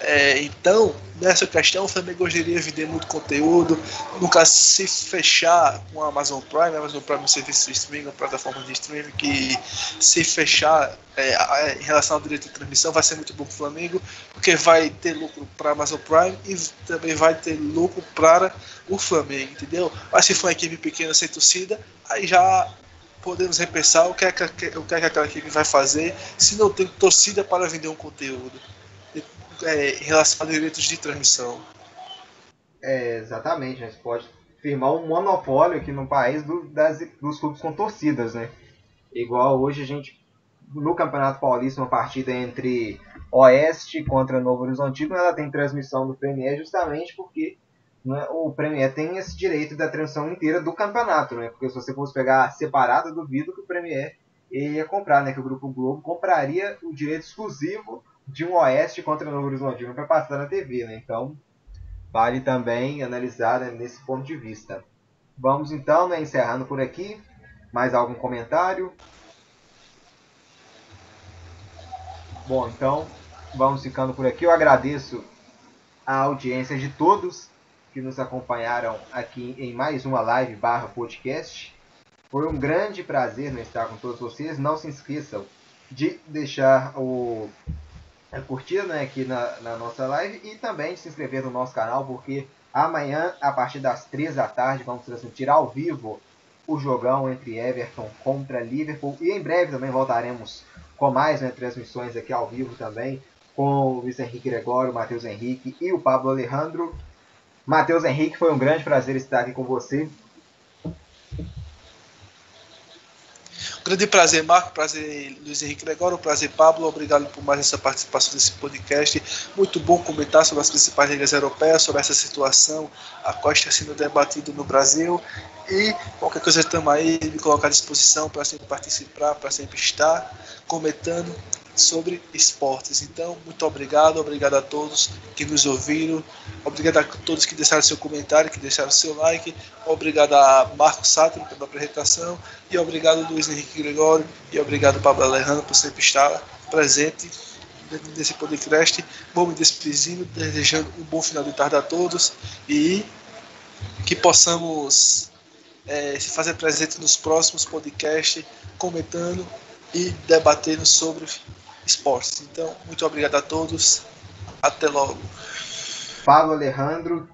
É, então, nessa questão, o Flamengo gostaria de vender muito conteúdo, nunca se fechar com a Amazon Prime, a Amazon Prime é um serviço de streaming, uma plataforma de streaming que se fechar é, em relação ao direito de transmissão vai ser muito bom para o Flamengo, porque vai ter lucro para a Amazon Prime e também vai ter lucro para o Flamengo, entendeu? Mas se for uma equipe pequena sem torcida, aí já podemos repensar o que, é que, o que, é que aquela equipe vai fazer se não tem torcida para vender um conteúdo é, relação a direitos de transmissão. É, exatamente, né? Você pode firmar um monopólio aqui no país do, das, dos clubes com torcidas, né? Igual hoje a gente, no Campeonato Paulista, uma partida entre Oeste contra Novo Horizontino, ela tem transmissão do Premier justamente porque né, o Premier tem esse direito da transmissão inteira do campeonato, né? Porque se você fosse pegar separado, duvido que o Premier ia comprar, né? Que o Grupo Globo compraria o direito exclusivo de um Oeste contra o Novo Horizontino para passar na TV, né? Então, vale também analisar né, nesse ponto de vista. Vamos então, né, encerrando por aqui. Mais algum comentário? Bom, então, vamos ficando por aqui. Eu agradeço a audiência de todos que nos acompanharam aqui em mais uma live barra podcast. Foi um grande prazer né, estar com todos vocês. Não se esqueçam de deixar o, a curtida né, aqui na, na nossa live e também se inscrever no nosso canal, porque amanhã, a partir das 3 da tarde, vamos transmitir ao vivo o jogão entre Everton contra Liverpool. E em breve também voltaremos com mais né, transmissões aqui ao vivo também, com o Luiz Henrique Gregório, o Matheus Henrique e o Pablo Alejandro. Matheus Henrique, foi um grande prazer estar aqui com você. Grande prazer, Marco. Prazer, Luiz Henrique Gregório. Prazer, Pablo. Obrigado por mais essa participação desse podcast. Muito bom comentar sobre as principais ligas europeias, sobre essa situação, a qual está sendo debatido no Brasil. E qualquer coisa estamos aí, me colocar à disposição para sempre participar, para sempre estar comentando sobre esportes. Então, muito obrigado, obrigado a todos que nos ouviram, obrigado a todos que deixaram seu comentário, que deixaram seu like, obrigado a Marcos Sato pela apresentação, e obrigado Luiz Henrique Gregório, e obrigado Pablo Alejandro por sempre estar presente nesse podcast. Vou me despedindo, desejando um bom final de tarde a todos e que possamos é, se fazer presente nos próximos podcasts, comentando e debatendo sobre esportes. Então, muito obrigado a todos. Até logo. Pablo Alejandro,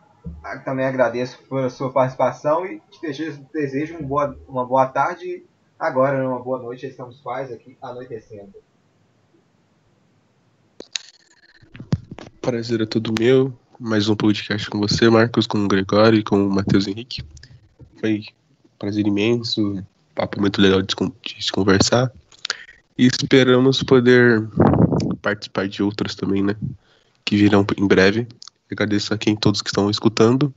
também agradeço pela sua participação e te desejo, desejo uma, boa, uma boa tarde. Agora, uma boa noite, estamos quase aqui anoitecendo. Prazer é todo meu. Mais um podcast com você, Marcos, com o Gregório e com o Matheus Henrique. Foi um prazer imenso, papo muito legal de, de se conversar. E esperamos poder participar de outras também, né? Que virão em breve. Agradeço a quem todos que estão escutando.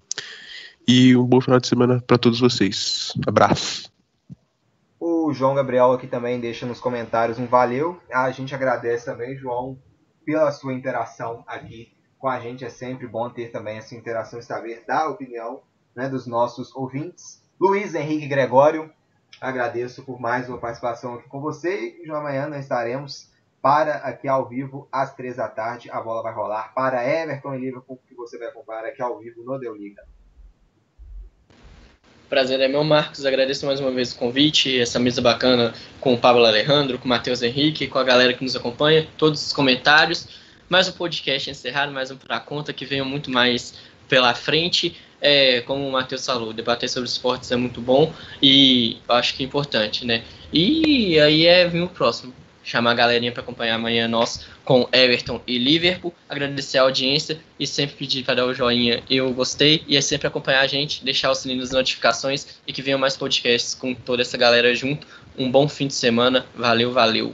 E um bom final de semana para todos vocês. Abraço. O João Gabriel aqui também deixa nos comentários um valeu. A gente agradece também, João, pela sua interação aqui com a gente. É sempre bom ter também essa interação e saber da opinião né, dos nossos ouvintes. Luiz Henrique Gregório, agradeço por mais uma participação aqui com você. E amanhã nós estaremos para aqui ao vivo às três da tarde. A bola vai rolar para Everton e Liverpool, que você vai acompanhar aqui ao vivo no Deu Liga. Prazer é meu, Marcos. Agradeço mais uma vez o convite, essa mesa bacana com o Pablo Alejandro, com o Matheus Henrique, com a galera que nos acompanha, todos os comentários. Mais um podcast encerrado, mais um para conta, que venha muito mais pela frente. É, como o Matheus falou, debater sobre esportes é muito bom e acho que é importante, né? E aí é vir o próximo chamar a galerinha para acompanhar amanhã nós com Everton e Liverpool. Agradecer a audiência e sempre pedir para dar o joinha eu gostei e é sempre acompanhar a gente, deixar o sininho das notificações e que venham mais podcasts com toda essa galera junto. Um bom fim de semana. Valeu, valeu.